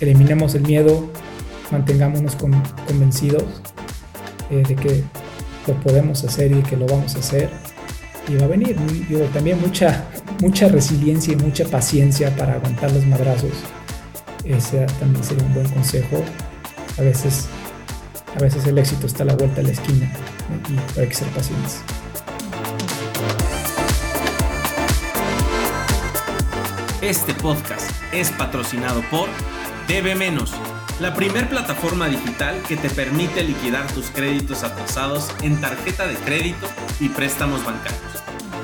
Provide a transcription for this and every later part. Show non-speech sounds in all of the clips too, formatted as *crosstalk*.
Eliminemos el miedo, mantengámonos convencidos eh, de que lo podemos hacer y que lo vamos a hacer. Y va a venir también mucha, mucha resiliencia y mucha paciencia para aguantar los madrazos. Ese también sería un buen consejo. A veces, a veces el éxito está a la vuelta de la esquina y hay que ser pacientes. Este podcast es patrocinado por Debe Menos, la primer plataforma digital que te permite liquidar tus créditos atrasados en tarjeta de crédito y préstamos bancarios.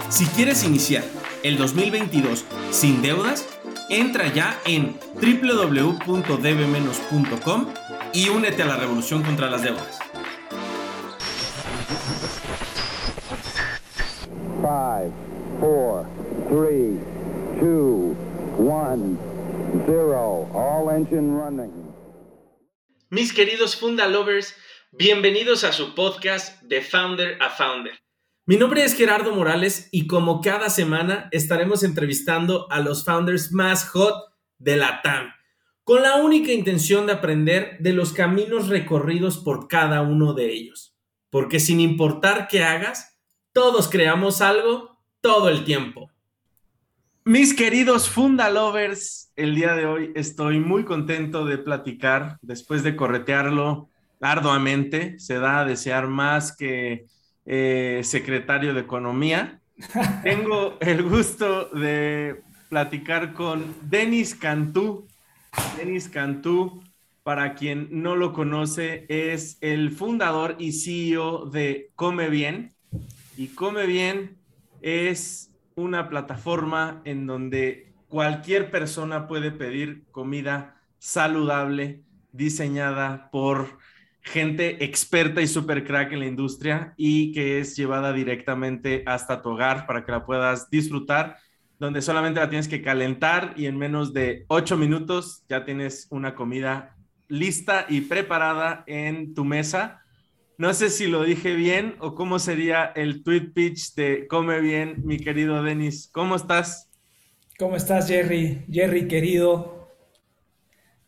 Si quieres iniciar el 2022 sin deudas, entra ya en www.debemenos.com y únete a la revolución contra las deudas. Five, four, three, two, one, zero. All engine running. Mis queridos Funda Lovers, bienvenidos a su podcast de Founder a Founder. Mi nombre es Gerardo Morales y como cada semana estaremos entrevistando a los founders más hot de la TAM, con la única intención de aprender de los caminos recorridos por cada uno de ellos. Porque sin importar qué hagas, todos creamos algo todo el tiempo. Mis queridos Funda Lovers, el día de hoy estoy muy contento de platicar después de corretearlo arduamente. Se da a desear más que eh, secretario de Economía. *laughs* Tengo el gusto de platicar con Denis Cantú. Denis Cantú, para quien no lo conoce, es el fundador y CEO de Come Bien. Y Come Bien es una plataforma en donde cualquier persona puede pedir comida saludable diseñada por gente experta y super crack en la industria y que es llevada directamente hasta tu hogar para que la puedas disfrutar, donde solamente la tienes que calentar y en menos de ocho minutos ya tienes una comida lista y preparada en tu mesa. No sé si lo dije bien o cómo sería el tweet pitch de Come Bien, mi querido Denis. ¿Cómo estás? ¿Cómo estás, Jerry? Jerry, querido.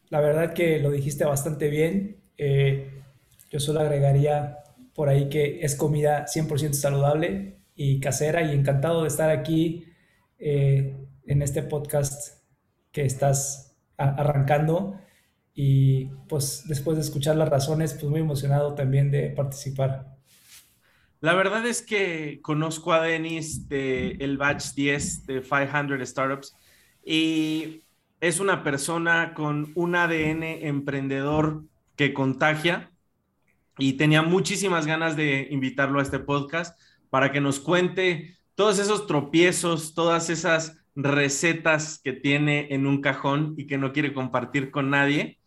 La verdad que lo dijiste bastante bien. Eh, yo solo agregaría por ahí que es comida 100% saludable y casera y encantado de estar aquí eh, en este podcast que estás arrancando y pues después de escuchar las razones, pues muy emocionado también de participar. La verdad es que conozco a Denis de el Batch 10 de 500 Startups y es una persona con un ADN emprendedor que contagia y tenía muchísimas ganas de invitarlo a este podcast para que nos cuente todos esos tropiezos, todas esas recetas que tiene en un cajón y que no quiere compartir con nadie,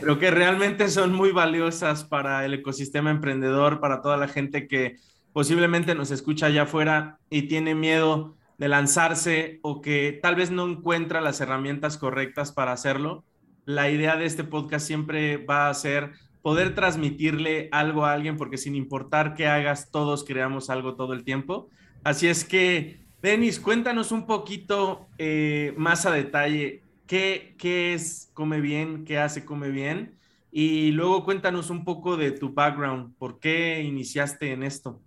pero que realmente son muy valiosas para el ecosistema emprendedor, para toda la gente que posiblemente nos escucha allá afuera y tiene miedo de lanzarse o que tal vez no encuentra las herramientas correctas para hacerlo. La idea de este podcast siempre va a ser poder transmitirle algo a alguien, porque sin importar qué hagas, todos creamos algo todo el tiempo. Así es que, Denis, cuéntanos un poquito eh, más a detalle qué, qué es Come Bien, qué hace Come Bien, y luego cuéntanos un poco de tu background, por qué iniciaste en esto.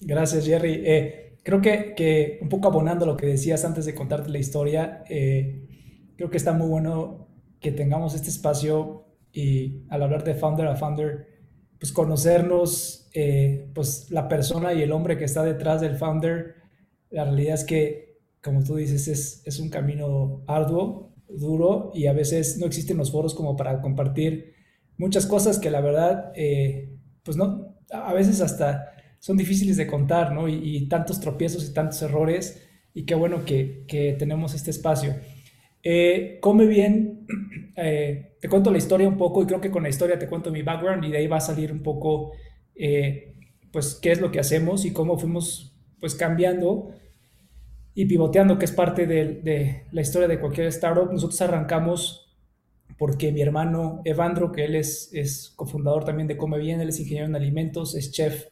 Gracias, Jerry. Eh, creo que, que, un poco abonando lo que decías antes de contarte la historia, eh, creo que está muy bueno que tengamos este espacio y al hablar de founder a founder, pues conocernos, eh, pues la persona y el hombre que está detrás del founder, la realidad es que, como tú dices, es, es un camino arduo, duro y a veces no existen los foros como para compartir muchas cosas que la verdad, eh, pues no, a veces hasta son difíciles de contar, ¿no? Y, y tantos tropiezos y tantos errores y qué bueno que, que tenemos este espacio. Eh, come bien, *clears throat* eh, te cuento la historia un poco y creo que con la historia te cuento mi background y de ahí va a salir un poco, eh, pues, qué es lo que hacemos y cómo fuimos, pues, cambiando y pivoteando, que es parte de, la historia de cualquier startup. Nosotros arrancamos porque mi hermano Evandro, que él es, es cofundador también de Come Bien, él es ingeniero en alimentos, es chef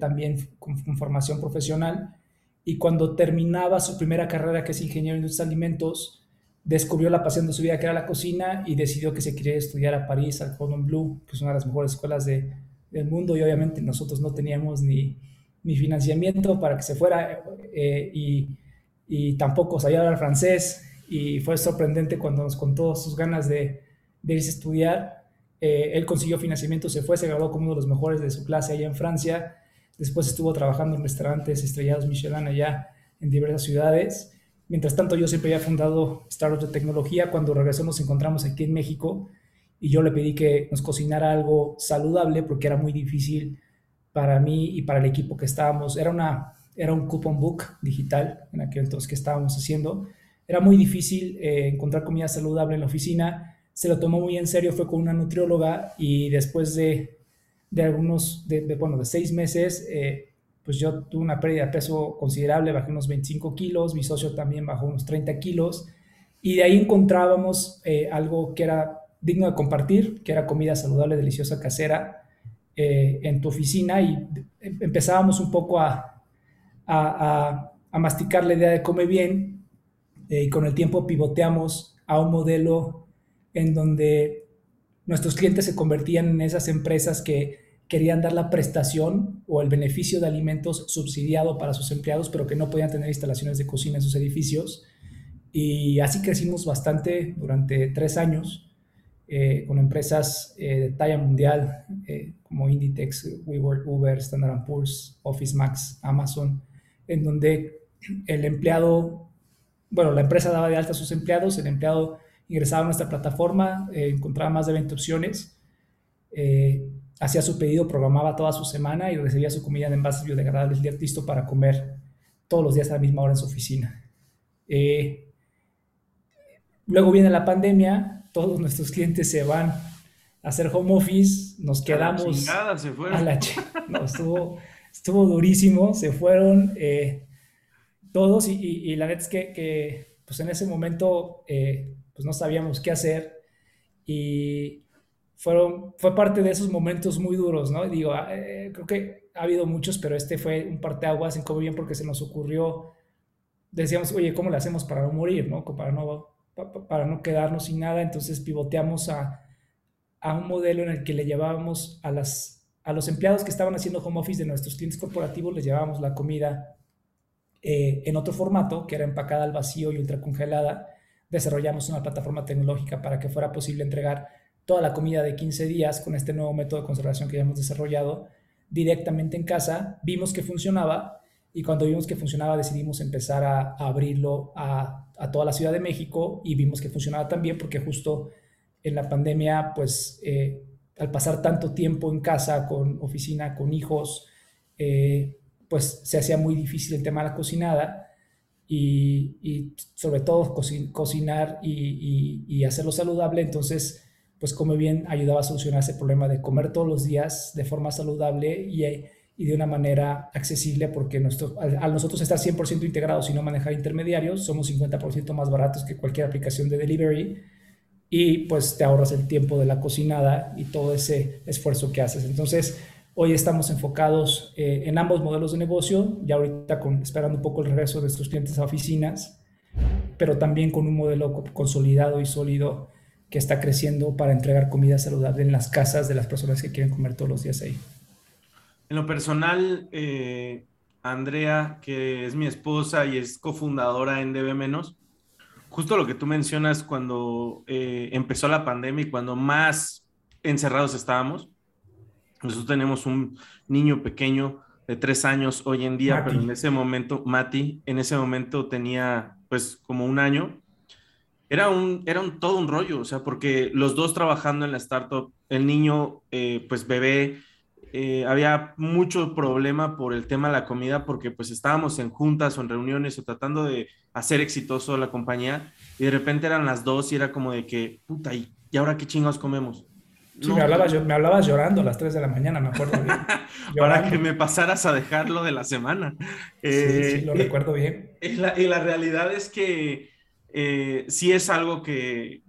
también con formación profesional y cuando terminaba su primera carrera, que es ingeniero en industria de alimentos, descubrió la pasión de su vida, que era la cocina, y decidió que se quería estudiar a París, al Cordon Bleu, que es una de las mejores escuelas de, del mundo, y obviamente nosotros no teníamos ni, ni financiamiento para que se fuera, eh, y, y, tampoco sabía hablar francés, y fue sorprendente cuando nos contó sus ganas de, de irse a estudiar. Eh, él consiguió financiamiento, se fue, se graduó como uno de los mejores de su clase allá en Francia, después estuvo trabajando en restaurantes estrellados Michelin allá en diversas ciudades, Mientras tanto, yo siempre había fundado startups de tecnología. Cuando regresó nos encontramos aquí en México y yo le pedí que nos cocinara algo saludable porque era muy difícil para mí y para el equipo que estábamos. Era, una, era un coupon book digital en aquel entonces que estábamos haciendo. Era muy difícil eh, encontrar comida saludable en la oficina. Se lo tomó muy en serio, fue con una nutrióloga y después de, de algunos, de, bueno, de seis meses, eh, pues yo tuve una pérdida de peso considerable, bajé unos 25 kilos, mi socio también bajó unos 30 kilos, y de ahí encontrábamos eh, algo que era digno de compartir, que era comida saludable, deliciosa, casera, eh, en tu oficina, y empezábamos un poco a, a, a, masticar la idea de come bien, eh, y con el tiempo pivoteamos a un modelo en donde nuestros clientes se convertían en esas empresas que querían dar la prestación o el beneficio de alimentos subsidiado para sus empleados, pero que no podían tener instalaciones de cocina en sus edificios. Y así crecimos bastante durante tres años eh, con empresas eh, de talla mundial eh, como Inditex, WeWork, Uber, Standard Poor's, Office Max, Amazon, en donde el empleado, bueno, la empresa daba de alta a sus empleados, el empleado ingresaba a nuestra plataforma, encontraba más de 20 opciones hacía su pedido, programaba toda su semana y recibía su comida en envases biodegradables listo para comer todos los días a la misma hora en su oficina. Luego viene la pandemia, todos nuestros clientes se van a hacer home office, nos quedamos... A la se fueron. *laughs* no, estuvo, estuvo durísimo, se fueron eh, todos y, la neta es que, pues en ese momento eh, pues no sabíamos qué hacer y fueron, fue parte de esos momentos muy duros, ¿no? Digo, ah, eh, creo que ha habido muchos, pero este fue un parteaguas en cómo bien porque se nos ocurrió, decíamos, oye, ¿cómo le hacemos para no morir, ¿no? Para no, para no quedarnos sin nada, entonces pivoteamos a, a un modelo en el que le llevábamos a, las, a los empleados que estaban haciendo home office de nuestros clientes corporativos, les llevábamos la comida eh, en otro formato, que era empacada al vacío y ultracongelada. Desarrollamos una plataforma tecnológica para que fuera posible entregar toda la comida de 15 días con este nuevo método de conservación que ya hemos desarrollado directamente en casa. Vimos que funcionaba y cuando vimos que funcionaba decidimos empezar a, abrirlo a, toda la Ciudad de México y vimos que funcionaba también porque justo en la pandemia, pues eh, al pasar tanto tiempo en casa, con oficina, con hijos, eh, pues se hacía muy difícil el tema de la cocinada y, sobre todo cocinar y, hacerlo saludable. Entonces, pues Come Bien ayudaba a solucionar ese problema de comer todos los días de forma saludable y, y de una manera accesible, porque nuestro, al, nosotros estar 100% integrados y no manejar intermediarios, somos 50% más baratos que cualquier aplicación de delivery y pues te ahorras el tiempo de la cocinada y todo ese esfuerzo que haces. Entonces, hoy estamos enfocados eh, en ambos modelos de negocio, ya ahorita esperando un poco el regreso de nuestros clientes a oficinas, pero también con un modelo consolidado y sólido que está creciendo para entregar comida saludable en las casas de las personas que quieren comer todos los días ahí. En lo personal, eh, Andrea, que es mi esposa y es cofundadora en DB Menos, justo lo que tú mencionas cuando eh, empezó la pandemia y cuando más encerrados estábamos, nosotros tenemos un niño pequeño de tres años hoy en día, pero en ese momento, Mati, en ese momento tenía pues como un año. Era un, era un, todo un rollo, o sea, porque los dos trabajando en la startup, el niño, eh, pues bebé, eh, había mucho problema por el tema de la comida, porque pues estábamos en juntas o en reuniones o tratando de hacer exitoso la compañía, y de repente eran las dos y era como de que, puta, ¿y, ahora qué chingados comemos? Sí, me, hablabas, me hablabas llorando a las 3 de la mañana, me acuerdo bien. *laughs* Para que me pasaras a dejarlo de la semana. sí, sí, lo eh, recuerdo bien. y la realidad es que eh, sí es algo que,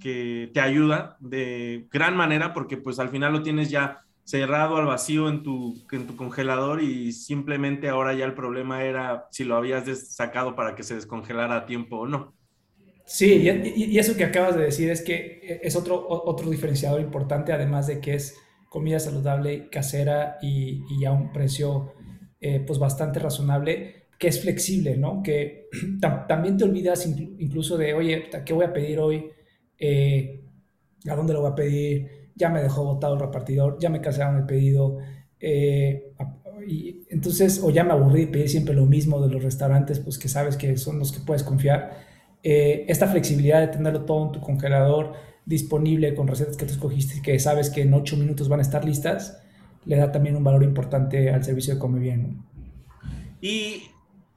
te ayuda de gran manera porque pues al final lo tienes ya cerrado al vacío en tu, en tu congelador y simplemente ahora ya el problema era si lo habías sacado para que se descongelara a tiempo o no. Sí, y, eso que acabas de decir es que es otro, otro diferenciador importante, además de que es comida saludable, casera y, a un precio eh, pues bastante razonable, que es flexible, ¿no? Que *clears throat* también te olvidas incluso de, oye, ¿qué voy a pedir hoy? Eh, ¿A dónde lo voy a pedir? Ya me dejó botado el repartidor, ya me cancelaron el pedido. Eh, y entonces, o ya me aburrí de pedir siempre lo mismo de los restaurantes, pues que sabes que son los que puedes confiar. Eh, esta flexibilidad de tenerlo todo en tu congelador disponible con recetas que tú escogiste y que sabes que en ocho minutos van a estar listas, le da también un valor importante al servicio de Come Bien. Y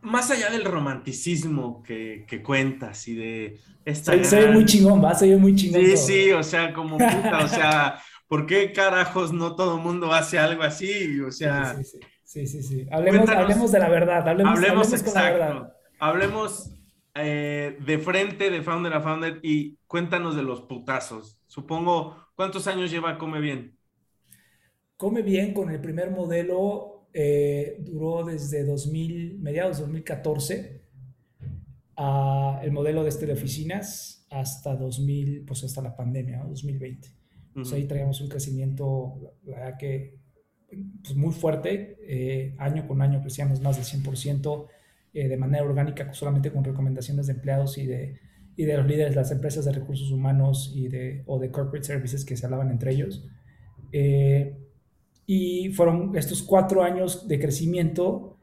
más allá del romanticismo que, que cuentas y de esta. Se, ve muy chingón, va, se ve muy chingón. Sí, sí, o sea, como puta, o sea, ¿por qué carajos no todo el mundo hace algo así? O sea. Sí, sí, sí. Hablemos, hablemos, de la verdad, hablemos, hablemos, hablemos exacto. la verdad. Hablemos eh, de frente de Founder a Founder y cuéntanos de los putazos. Supongo, ¿cuántos años lleva Come Bien? Come Bien con el primer modelo eh, duró desde 2000, mediados de 2014 a el modelo de este de oficinas hasta 2000, pues hasta la pandemia, 2020. ahí traíamos un crecimiento, la verdad que pues muy fuerte, eh, año con año crecíamos más del 100%, eh, de manera orgánica, solamente con recomendaciones de empleados y de, y de los líderes de las empresas de recursos humanos y de, o de corporate services que se hablaban entre ellos. Eh, y fueron estos cuatro años de crecimiento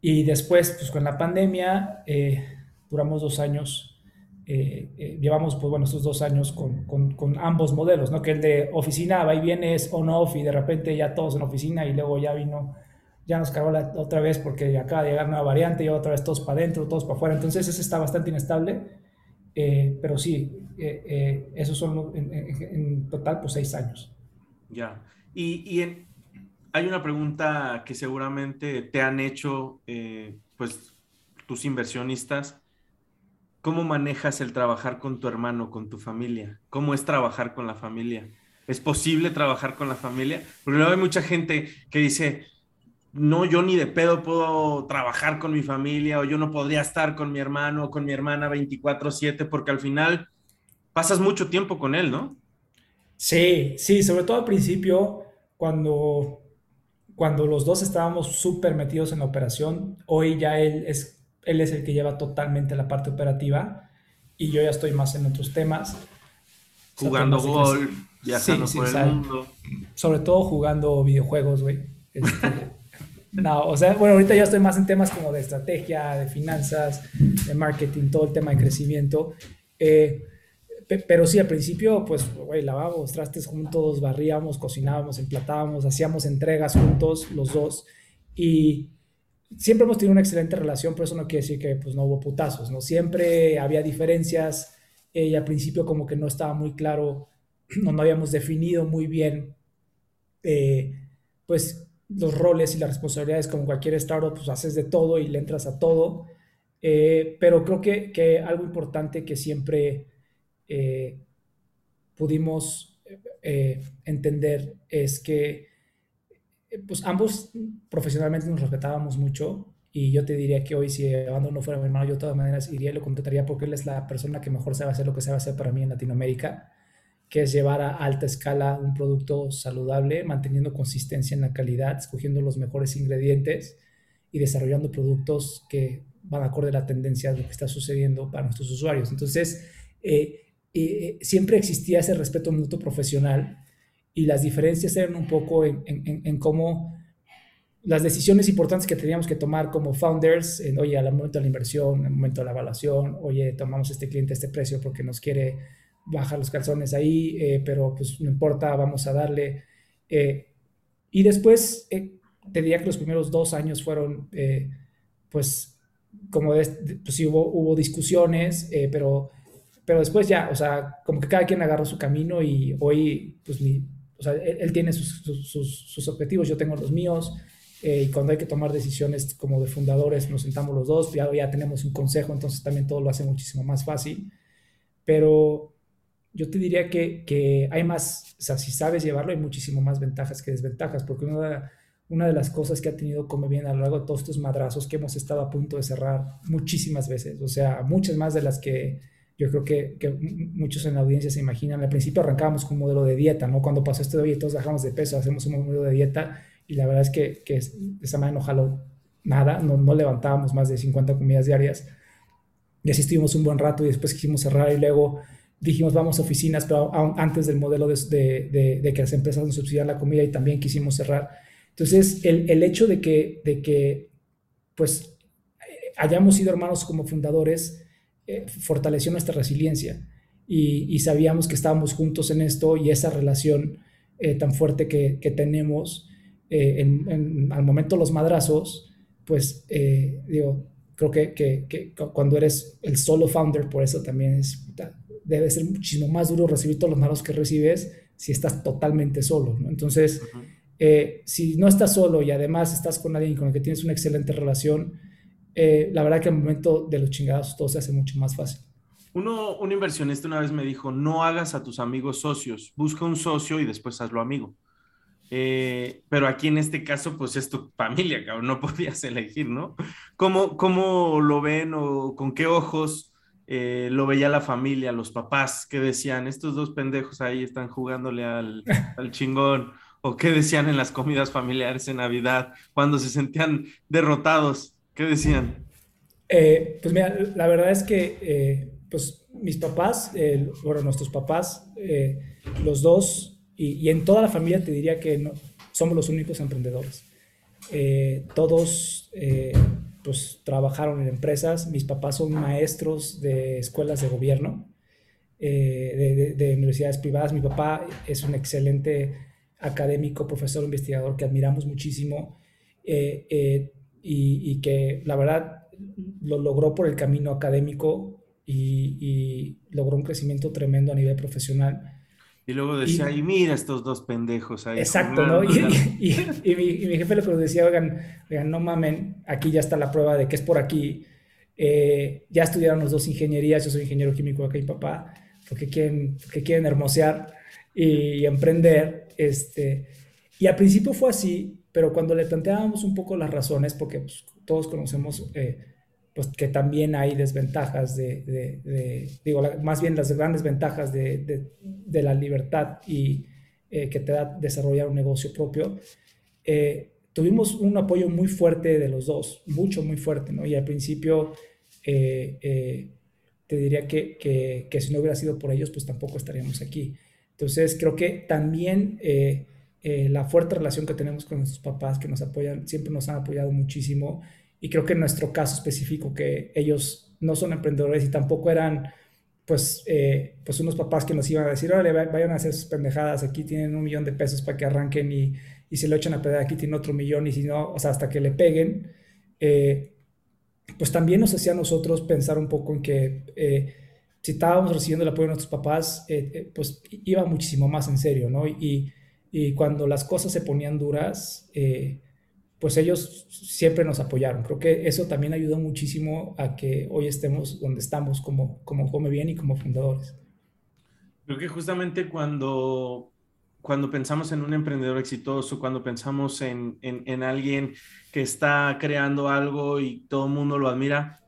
y después, pues con la pandemia, eh, duramos dos años, llevamos, pues bueno, estos dos años con, con, con, ambos modelos, ¿no? Que el de oficina va y viene es on-off y de repente ya todos en oficina y luego ya vino ya nos cargó la, otra vez porque acaba de llegar nueva variante y otra vez todos para adentro, todos para afuera. Entonces ese está bastante inestable, eh, pero sí, eh, eh, esos son en, total pues seis años. Ya, y, y hay una pregunta que seguramente te han hecho pues tus inversionistas. ¿Cómo manejas el trabajar con tu hermano, con tu familia? ¿Cómo es trabajar con la familia? ¿Es posible trabajar con la familia? Porque luego hay mucha gente que dice, no, yo ni de pedo puedo trabajar con mi familia o yo no podría estar con mi hermano o con mi hermana 24/7 porque al final pasas mucho tiempo con él, ¿no? Sí, sí, sobre todo al principio, cuando, cuando los dos estábamos súper metidos en la operación, hoy ya él es, él es el que lleva totalmente la parte operativa y yo ya estoy más en otros temas. Jugando golf, viajando por el mundo. Sobre todo jugando videojuegos, güey. Este, *laughs* No, o sea, bueno, ahorita ya estoy más en temas como de estrategia, de finanzas, de marketing, todo el tema de crecimiento. Eh, pero sí, al principio, pues, güey, lavábamos trastes juntos, barríamos, cocinábamos, emplatábamos, hacíamos entregas juntos, los dos. Y siempre hemos tenido una excelente relación, pero eso no quiere decir que pues, no hubo putazos, ¿no? Siempre había diferencias eh, y al principio como que no estaba muy claro, *clears throat* no, no habíamos definido muy bien, eh, pues, los roles y las responsabilidades como cualquier startup, pues haces de todo y le entras a todo. Eh, pero creo que, que, algo importante que siempre eh, pudimos eh, entender es que pues ambos profesionalmente nos respetábamos mucho y yo te diría que hoy si Abando no fuera mi hermano, yo de todas maneras iría y lo contrataría porque él es la persona que mejor sabe hacer lo que sabe hacer para mí en Latinoamérica que es llevar a alta escala un producto saludable, manteniendo consistencia en la calidad, escogiendo los mejores ingredientes y desarrollando productos que van acorde a la tendencia de lo que está sucediendo para nuestros usuarios. Entonces, eh, eh, siempre existía ese respeto mutuo profesional y las diferencias eran un poco en, en, cómo las decisiones importantes que teníamos que tomar como founders, en, oye, al momento de la inversión, al momento de la evaluación, oye, tomamos este cliente a este precio porque nos quiere bajar los calzones ahí, eh, pero pues no importa, vamos a darle. Eh, y después, eh, te diría que los primeros dos años fueron, pues, como pues sí hubo, hubo discusiones, pero, pero después ya, o sea, como que cada quien agarró su camino y hoy, pues, o sea, él, tiene sus, sus, sus, objetivos, yo tengo los míos. y cuando hay que tomar decisiones como de fundadores, nos sentamos los dos, ya, ya tenemos un consejo, entonces también todo lo hace muchísimo más fácil. Pero, yo te diría que, que, hay más, o sea, si sabes llevarlo, hay muchísimo más ventajas que desventajas, porque una una de las cosas que ha tenido Come Bien a lo largo de todos estos madrazos que hemos estado a punto de cerrar muchísimas veces, o sea, muchas más de las que yo creo que, que muchos en la audiencia se imaginan. Al principio arrancábamos con un modelo de dieta, ¿no? Cuando pasó este hoy todos bajamos de peso, hacemos un modelo de dieta y la verdad es que, que de esa manera no jaló nada, no, no levantábamos más de 50 comidas diarias. Y así estuvimos un buen rato y después quisimos cerrar y luego dijimos vamos a oficinas, pero antes del modelo de, de, de, que las empresas nos subsidian la comida y también quisimos cerrar. Entonces, el, el hecho de que, de que, pues, hayamos sido hermanos como fundadores, eh, fortaleció nuestra resiliencia y, sabíamos que estábamos juntos en esto y esa relación eh, tan fuerte que, tenemos eh, en, al momento de los madrazos, pues digo, creo que, que, cuando eres el solo founder, por eso también es, debe ser muchísimo más duro recibir todos los madrazos que recibes si estás totalmente solo, Entonces, si no estás solo y además estás con alguien con el que tienes una excelente relación, eh, la verdad que el momento de los chingados todo se hace mucho más fácil. Uno, un inversionista una vez me dijo, no hagas a tus amigos socios, busca un socio y después hazlo amigo. Eh, pero aquí en este caso, pues es tu familia, cabrón, no *laughs* podías elegir, ¿no? ¿Cómo, cómo lo ven o con qué ojos eh, lo veía la familia, los papás? ¿Qué decían? Estos dos pendejos ahí están jugándole al, *laughs* al chingón. ¿O qué decían en las comidas familiares en Navidad cuando se sentían derrotados? ¿Qué decían? Eh, pues mira, la verdad es que eh, pues mis papás, bueno, nuestros papás, eh, los dos, y, en toda la familia te diría que no, somos los únicos emprendedores. todos pues trabajaron en empresas, mis papás son maestros de escuelas de gobierno, de, universidades privadas, mi papá es un excelente académico, profesor, investigador que admiramos muchísimo y, que la verdad lo logró por el camino académico y, logró un crecimiento tremendo a nivel profesional. Y luego decía, y, mira estos dos pendejos ahí. Exacto, ¿no? Y, mi, jefe le decía, oigan, oigan, no mamen, aquí ya está la prueba de que es por aquí. Eh, ya estudiaron los dos ingenierías, yo soy ingeniero químico acá y papá, porque quieren, porque quieren hermosear y, emprender. Este, y al principio fue así, pero cuando le planteábamos un poco las razones, porque pues, todos conocemos eh, pues, que también hay desventajas de, digo, más bien las grandes ventajas de, la libertad y eh, que te da desarrollar un negocio propio, eh, tuvimos un apoyo muy fuerte de los dos, mucho, muy fuerte, ¿no? Y al principio te diría que, que, que, si no hubiera sido por ellos, pues tampoco estaríamos aquí. Entonces, creo que también eh, la fuerte relación que tenemos con nuestros papás, que nos apoyan, siempre nos han apoyado muchísimo. Y creo que en nuestro caso específico, que ellos no son emprendedores y tampoco eran, pues, eh, pues unos papás que nos iban a decir, órale, vayan a hacer sus pendejadas, aquí tienen un millón de pesos para que arranquen y, y se lo echan a pedir, aquí tienen otro millón y si no, o sea, hasta que le peguen. Eh, pues también nos hacía a nosotros pensar un poco en que si estábamos recibiendo el apoyo de nuestros papás, pues iba muchísimo más en serio, ¿no? Y cuando las cosas se ponían duras, eh, pues ellos siempre nos apoyaron. Creo que eso también ayudó muchísimo a que hoy estemos donde estamos como, como Come Bien y como fundadores. Creo que justamente cuando, cuando pensamos en un emprendedor exitoso, cuando pensamos en, en, en alguien que está creando algo y todo el mundo lo admira,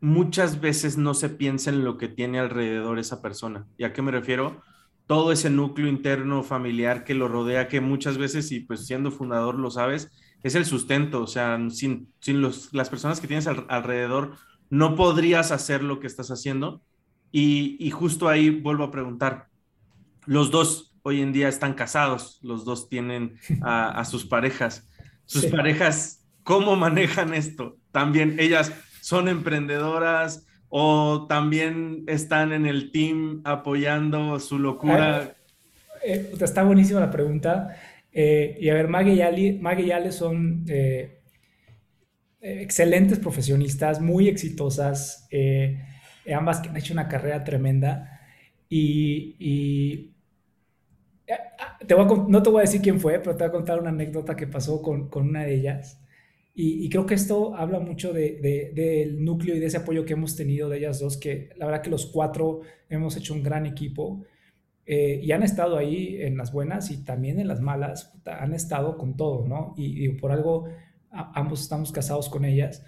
muchas veces no se piensa en lo que tiene alrededor esa persona. ¿Y a qué me refiero? Todo ese núcleo interno familiar que lo rodea, que muchas veces, y pues siendo fundador lo sabes, es el sustento, o sea, sin, sin los, las personas que tienes alrededor, no podrías hacer lo que estás haciendo. Y, justo ahí vuelvo a preguntar, los dos hoy en día están casados, los dos tienen a, sus parejas. Sus parejas, ¿cómo manejan esto? También ellas son emprendedoras, o también están en el team apoyando su locura? Ah, eh, está buenísima la pregunta. Eh, y a ver, Maggie y Ale, son eh, excelentes profesionistas, muy exitosas, ambas que han hecho una carrera tremenda. Y, voy no te voy a decir quién fue, pero te voy a contar una anécdota que pasó con, con una de ellas. Y, creo que esto habla mucho de, del núcleo y de ese apoyo que hemos tenido de ellas dos, que la verdad que los cuatro hemos hecho un gran equipo. eh, y han estado ahí en las buenas y también en las malas, han estado con todo, ¿no? Y, por algo ambos estamos casados con ellas,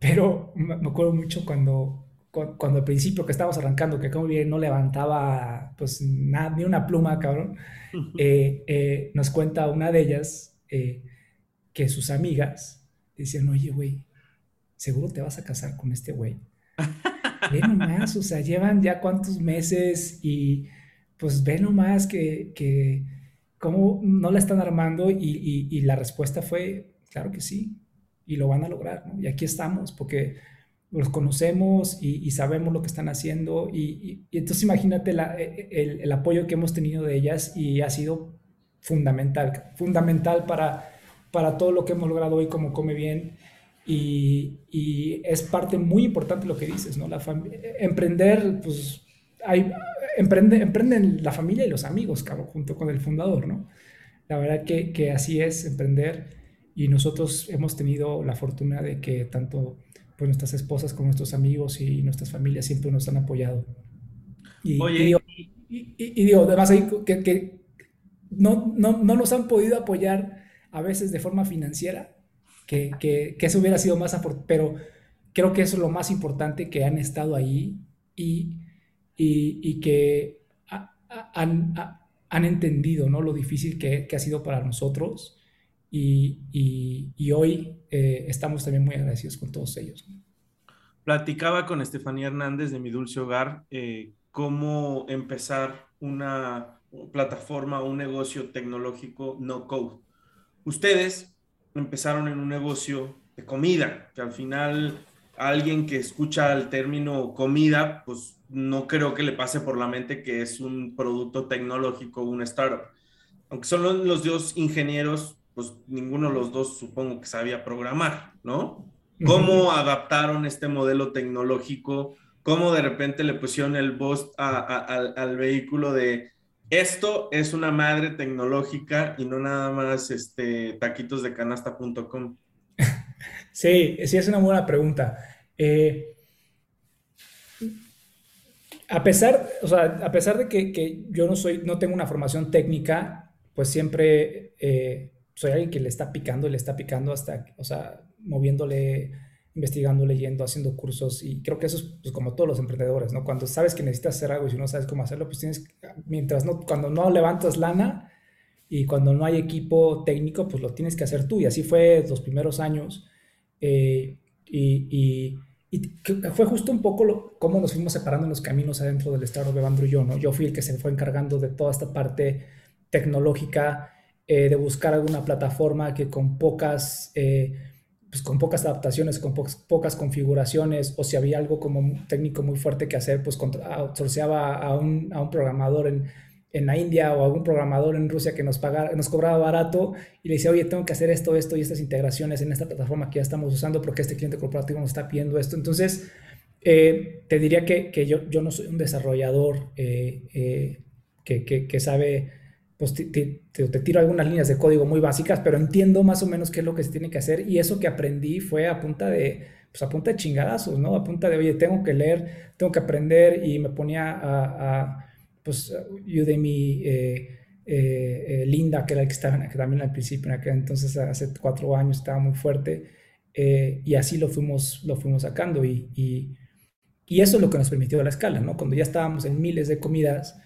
pero me, acuerdo mucho cuando, cuando, al principio que estábamos arrancando, que como bien no levantaba pues nada, ni una pluma, cabrón, *laughs* eh, eh, nos cuenta una de ellas que sus amigas decían, oye, güey, seguro te vas a casar con este güey. *laughs* Ve nomás, o sea, llevan ya cuántos meses y pues ve nomás que, que cómo no la están armando y, la respuesta fue, claro que sí, y lo van a lograr, ¿no? Y aquí estamos, porque los conocemos y, sabemos lo que están haciendo y, entonces imagínate e, e, el, el, apoyo que hemos tenido de ellas y ha sido fundamental, fundamental para, para todo lo que hemos logrado hoy como Come Bien y, es parte muy importante lo que dices, ¿no? La emprender, pues, hay, emprende, emprenden la familia y los amigos, cabrón, junto con el fundador, ¿no? La verdad que, que, así es emprender y nosotros hemos tenido la fortuna de que tanto pues, nuestras esposas como nuestros amigos y nuestras familias siempre nos han apoyado. Y, Oye, y digo, además ahí que, que no, no, no nos han podido apoyar a veces de forma financiera, que, que, eso hubiera sido más, pero creo que eso es lo más importante que han estado ahí y, y, y que han, han, entendido ¿no? lo difícil que, que, ha sido para nosotros y, y hoy eh, estamos también muy agradecidos con todos ellos. Platicaba con Estefanía Hernández de Mi Dulce Hogar eh, cómo empezar una plataforma, un negocio tecnológico no code. Ustedes empezaron en un negocio de comida, que al final alguien que escucha el término comida, pues no creo que le pase por la mente que es un producto tecnológico, un startup. Aunque son los, dos ingenieros, pues ninguno de los dos supongo que sabía programar, ¿no? ¿Cómo adaptaron este modelo tecnológico? ¿Cómo de repente le pusieron el voz al vehículo de esto es una madre tecnológica y no nada más este, taquitos de canasta.com. *laughs* Sí, sí, es una buena pregunta. Eh, a pesar, o sea, a pesar de que, yo no soy, no tengo una formación técnica, pues siempre eh, soy alguien que le está picando y le está picando hasta, o sea, moviéndole investigando, leyendo, haciendo cursos y creo que eso es pues, como todos los emprendedores, ¿no? Cuando sabes que necesitas hacer algo y si no sabes cómo hacerlo, pues tienes, mientras no, cuando no levantas lana y cuando no hay equipo técnico, pues lo tienes que hacer tú y así fue los primeros años eh, y, fue justo un poco lo, cómo nos fuimos separando en los caminos adentro del startup de Bandro y yo, ¿no? Yo fui el que se fue encargando de toda esta parte tecnológica, eh, de buscar alguna plataforma que con pocas... Eh, pues con pocas adaptaciones, con pocas configuraciones, o si había algo como técnico muy fuerte que hacer, pues outsourceaba a un, a un programador en, en, la India o a algún programador en Rusia que nos, pagara, nos cobraba barato y le decía, oye, tengo que hacer esto, esto y estas integraciones en esta plataforma que ya estamos usando porque este cliente corporativo nos está pidiendo esto. Entonces, eh, te diría que, que, yo, yo no soy un desarrollador eh, eh, que, que sabe pues te, te, tiro algunas líneas de código muy básicas, pero entiendo más o menos qué es lo que se tiene que hacer y eso que aprendí fue a punta de, pues a punta de chingadazos, ¿no? A punta de, oye, tengo que leer, tengo que aprender y me ponía a, a pues, Udemy, eh, eh, eh, Linda, que era el que estaba que también al principio, en aquel entonces, hace cuatro años, estaba muy fuerte y así lo fuimos, lo fuimos sacando y, y, y, eso es lo que nos permitió la escala, ¿no? Cuando ya estábamos en miles de comidas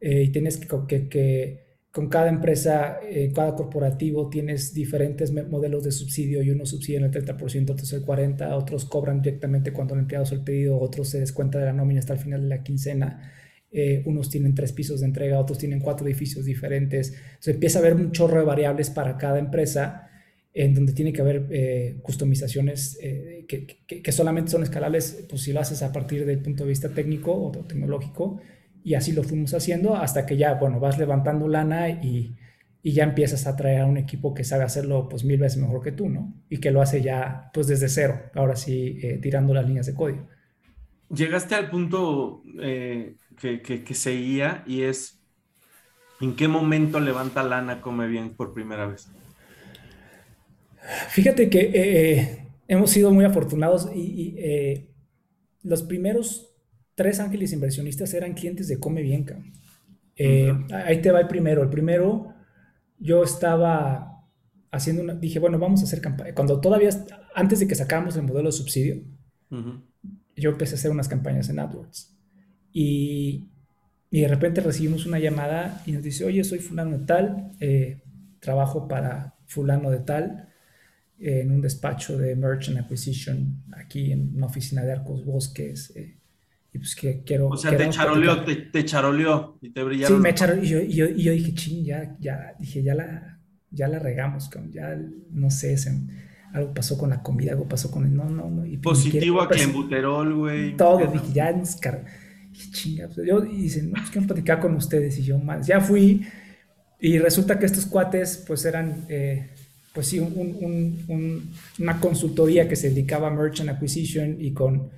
y tienes que, que, que con cada empresa, eh, cada corporativo tienes diferentes modelos de subsidio y unos subsidian el 30%, otros el 40%, otros cobran directamente cuando el empleado hace el pedido, otros se descuenta de la nómina hasta el final de la quincena, eh, unos tienen tres pisos de entrega, otros tienen cuatro edificios diferentes. Entonces empieza a haber un chorro de variables para cada empresa en donde tiene que haber eh, customizaciones que, que, solamente son escalables pues si lo haces a partir del punto de vista técnico o tecnológico y así lo fuimos haciendo hasta que ya, bueno, vas levantando lana y, y ya empiezas a traer a un equipo que sabe hacerlo pues mil veces mejor que tú, ¿no? Y que lo hace ya pues desde cero, ahora sí eh, tirando las líneas de código. Llegaste al punto eh, que, que, seguía y es, ¿en qué momento levanta lana come bien por primera vez? Fíjate que eh, hemos sido muy afortunados y, y los primeros tres ángeles inversionistas eran clientes de Come Bien, Ahí te va el primero. El primero, yo estaba haciendo una, dije, bueno, vamos a hacer campaña. Cuando todavía, antes de que sacáramos el modelo de subsidio, yo empecé a hacer unas campañas en AdWords. Y, y, de repente recibimos una llamada y nos dice, oye, soy fulano de tal, eh, trabajo para fulano de tal, eh, en un despacho de Merchant Acquisition, aquí en una oficina de Arcos Bosques. Eh, y pues que quiero... O sea, te charoleó, te, te, charoleó y te brillaron. Sí, me charoleó. Y yo, y yo, y yo dije, ching, ya, ya, dije, ya la, ya la regamos, ya no sé, se, algo pasó con la comida, algo pasó con el, no, no, no. Y Positivo a clenbuterol, güey. Todo, dije, ya descar... Chinga, pues, yo, y dicen, no, pues quiero platicar con ustedes. Y yo, más, ya fui. Y resulta que estos cuates, pues eran, eh, pues sí, un, un, un, una consultoría que se dedicaba a merchant acquisition y con,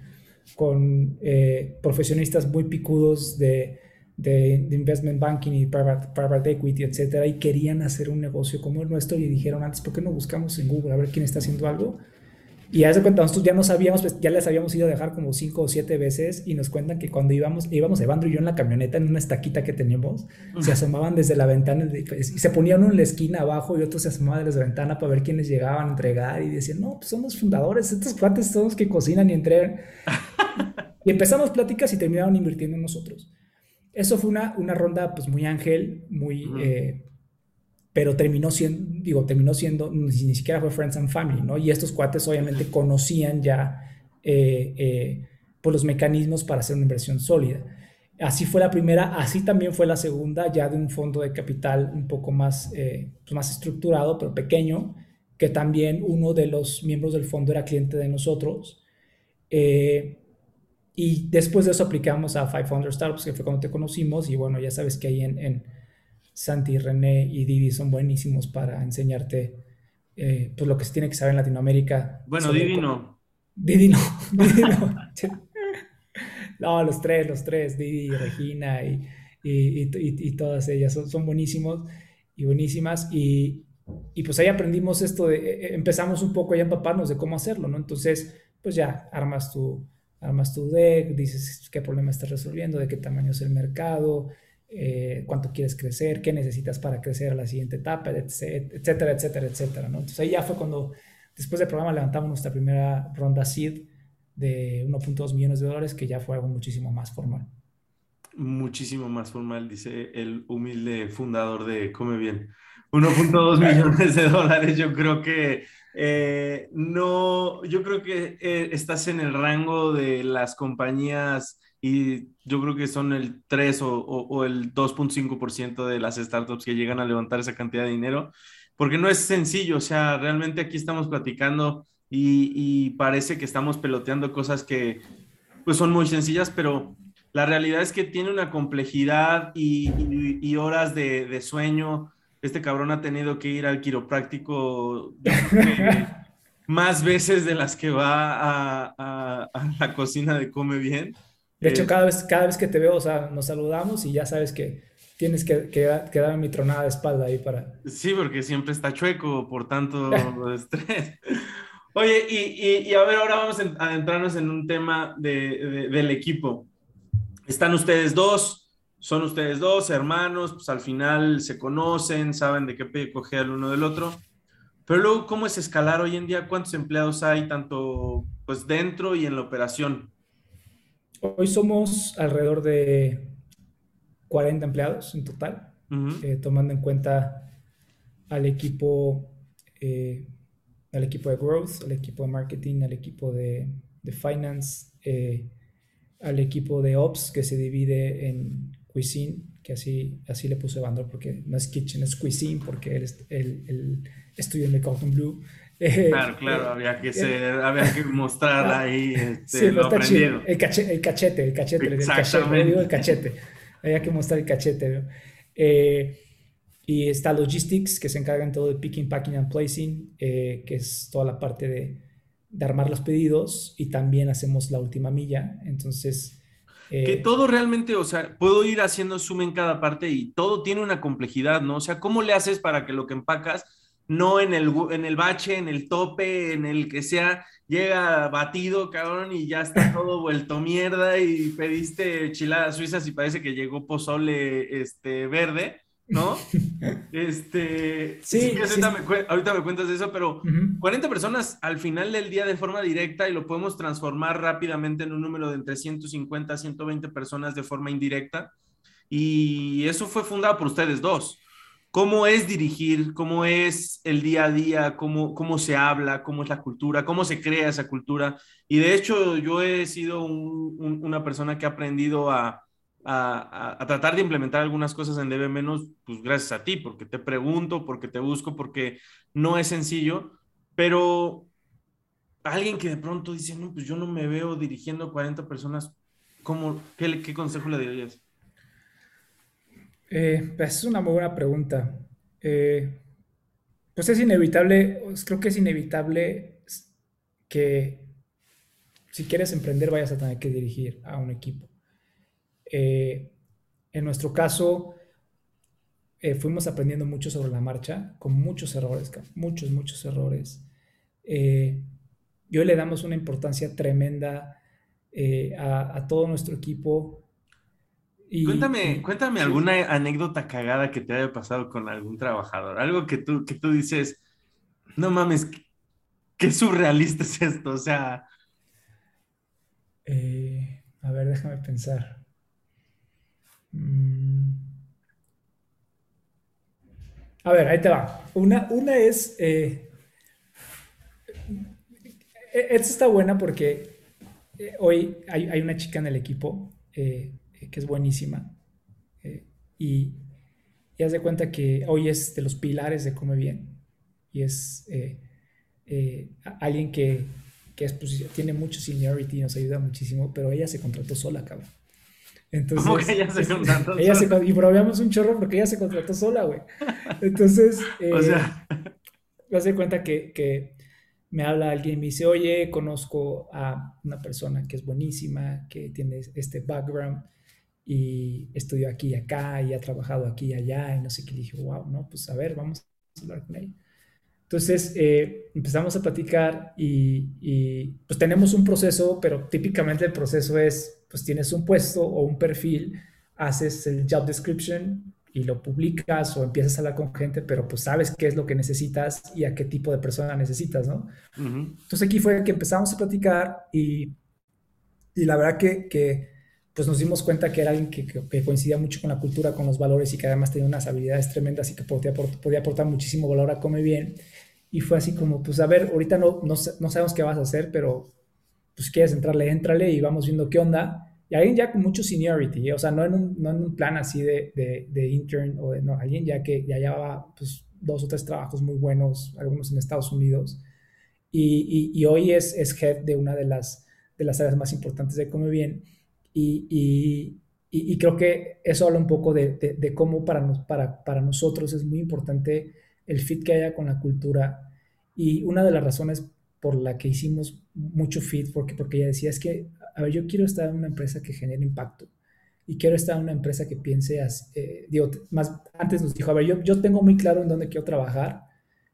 con eh, profesionistas muy picudos de, de, investment banking y private, equity, etcétera, y querían hacer un negocio como el nuestro y dijeron antes, ¿por qué no buscamos en Google a ver quién está haciendo algo? Y a de cuenta, nosotros ya no sabíamos, pues, ya les habíamos ido a dejar como cinco o siete veces y nos cuentan que cuando íbamos, íbamos Evandro y yo en la camioneta, en una estaquita que teníamos, se asomaban desde la ventana y se ponían uno en la esquina abajo y otro se asomaba desde la ventana para ver quiénes llegaban a entregar y decían, no, pues somos fundadores, estos cuates son los que cocinan y entregan. Y empezamos pláticas y terminaron invirtiendo en nosotros. Eso fue una, una ronda pues muy ángel, muy... Eh, pero terminó siendo, digo, terminó siendo, ni, siquiera fue Friends and Family, ¿no? Y estos cuates obviamente conocían ya eh, eh, pues los mecanismos para hacer una inversión sólida. Así fue la primera, así también fue la segunda, ya de un fondo de capital un poco más, pues más estructurado, pero pequeño, que también uno de los miembros del fondo era cliente de nosotros. Eh, y después de eso aplicamos a 500 Startups, que fue cuando te conocimos. Y bueno, ya sabes que ahí en, en Santi, René y Didi son buenísimos para enseñarte eh, pues lo que se tiene que saber en Latinoamérica. Bueno, Didi no. Didi no. *laughs* Didi no. *laughs* no, los tres, los tres, Didi, Regina y, y, y, y todas ellas son, son, buenísimos y buenísimas. Y, y pues ahí aprendimos esto de, eh, eh, empezamos un poco a empaparnos de cómo hacerlo, ¿no? Entonces, pues ya armas tu armas tu deck, dices qué problema estás resolviendo, de qué tamaño es el mercado, eh, cuánto quieres crecer, qué necesitas para crecer a la siguiente etapa, etcétera, etcétera, etcétera. ¿no? Entonces ahí ya fue cuando, después del programa, levantamos nuestra primera ronda seed de 1.2 millones de dólares, que ya fue algo muchísimo más formal. Muchísimo más formal, dice el humilde fundador de Come Bien. 1.2 *laughs* millones de dólares, yo creo que eh, no, yo creo que eh, estás en el rango de las compañías y yo creo que son el 3 o, o, el 2.5% de las startups que llegan a levantar esa cantidad de dinero, porque no es sencillo, o sea, realmente aquí estamos platicando y, parece que estamos peloteando cosas que pues son muy sencillas, pero la realidad es que tiene una complejidad y, y horas de, de sueño este cabrón ha tenido que ir al quiropráctico *laughs* más veces de las que va a, la cocina de Come Bien. De hecho, eh, cada vez, cada vez que te veo, o sea, nos saludamos y ya sabes que tienes que, que, darme mi tronada de espalda ahí para... Sí, porque siempre está chueco por tanto *laughs* estrés. Oye, y, a ver, ahora vamos a adentrarnos en un tema del equipo. Están ustedes dos, son ustedes dos hermanos, pues al final se conocen, saben de qué coger el uno del otro. Pero luego, ¿cómo es escalar hoy en día? ¿Cuántos empleados hay tanto pues dentro y en la operación? Hoy somos alrededor de 40 empleados en total, eh, tomando en cuenta al equipo, eh, al equipo de growth, al equipo de marketing, al equipo de, de finance, eh, al equipo de ops que se divide en cuisine, que así, así le puse Bandor porque no es kitchen, es cuisine, porque él, él, él estudió en el Cotton Blue. Claro, *laughs* claro, eh, había que, ser, había que mostrar ah, ahí este, sí, lo aprendido. El, cachete, el cachete, el cachete, el cachete, digo el cachete. Había que mostrar el cachete. Eh, y está Logistics, que se encarga en todo de picking, packing and placing, eh, que es toda la parte de, de armar los pedidos y también hacemos la última milla. Entonces, que eh, todo realmente, o sea, puedo ir haciendo zoom en cada parte y todo tiene una complejidad, ¿no? O sea, ¿cómo le haces para que lo que empacas no en el, en el bache, en el tope, en el que sea, llega batido, cabrón, y ya está todo *laughs* vuelto mierda y pediste chiladas suizas y parece que llegó pozole este, verde, ¿no? *laughs* este, sí, ahorita, Me, cuentas de eso, pero 40 personas al final del día de forma directa y lo podemos transformar rápidamente en un número de entre 150 a 120 personas de forma indirecta. Y eso fue fundado por ustedes dos. Cómo es dirigir, cómo es el día a día, cómo, cómo se habla, cómo es la cultura, cómo se crea esa cultura. Y de hecho yo he sido una persona que ha aprendido a, a, tratar de implementar algunas cosas en DB menos, pues gracias a ti, porque te pregunto, porque te busco, porque no es sencillo, pero alguien que de pronto dice, no, pues yo no me veo dirigiendo 40 personas, ¿cómo, qué, qué consejo le darías? Eh, pues es una muy buena pregunta. Eh, pues es inevitable, creo que es inevitable que si quieres emprender vayas a tener que dirigir a un equipo. Eh, en nuestro caso, fuimos aprendiendo mucho sobre la marcha, con muchos errores, muchos, muchos errores. y hoy le damos una importancia tremenda a, todo nuestro equipo cuéntame, cuéntame alguna anécdota cagada que te haya pasado con algún trabajador, algo que tú, que tú dices, no mames, qué surrealista es esto, o sea... Eh, a ver, déjame pensar. Mm. A ver, ahí te va. Una, una es... Eh, e, esta está buena porque eh, hoy hay, hay, una chica en el equipo que es buenísima. Eh, y, y haz de cuenta que hoy es de los pilares de Come Bien. Y es eh, eh, alguien que, que es, pues, tiene mucho seniority y nos ayuda muchísimo, pero ella se contrató sola, cabrón. Entonces, ¿Cómo que ella se contrató ella sola? Se, y probamos un chorro porque ella se contrató sola, güey. Entonces, *laughs* o sea, haz de cuenta que, que me habla alguien y me dice, oye, conozco a una persona que es buenísima, que tiene este background y estudió aquí y acá y ha trabajado aquí y allá y no sé qué. Le dije, wow, no, pues a ver, vamos a hablar con él. Entonces eh, empezamos a platicar y, y, pues tenemos un proceso, pero típicamente el proceso es, pues tienes un puesto o un perfil, haces el job description y lo publicas o empiezas a hablar con gente, pero pues sabes qué es lo que necesitas y a qué tipo de persona necesitas, ¿no? Entonces aquí fue que empezamos a platicar y, y la verdad que, que pues nos dimos cuenta que era alguien que, coincidía mucho con la cultura, con los valores y que además tenía unas habilidades tremendas y que podía, podía aportar muchísimo valor a Come Bien. Y fue así como, pues a ver, ahorita no, no, no sabemos qué vas a hacer, pero pues quieres entrarle, entrale y vamos viendo qué onda. Y alguien ya con mucho seniority, ¿eh? o sea, no en un, no en un plan así de, de, de, intern o de, no, alguien ya que ya llevaba pues, dos o tres trabajos muy buenos, algunos en Estados Unidos. Y, y, y hoy es, es head de una de las, de las áreas más importantes de Come Bien y, y, creo que eso habla un poco de, de, cómo para, nos, para, para nosotros es muy importante el fit que haya con la cultura. Y una de las razones por la que hicimos mucho fit, porque, porque ella decía, es que, a ver, yo quiero estar en una empresa que genere impacto y quiero estar en una empresa que piense, eh, digo, más, antes nos dijo, a ver, yo, yo tengo muy claro en dónde quiero trabajar,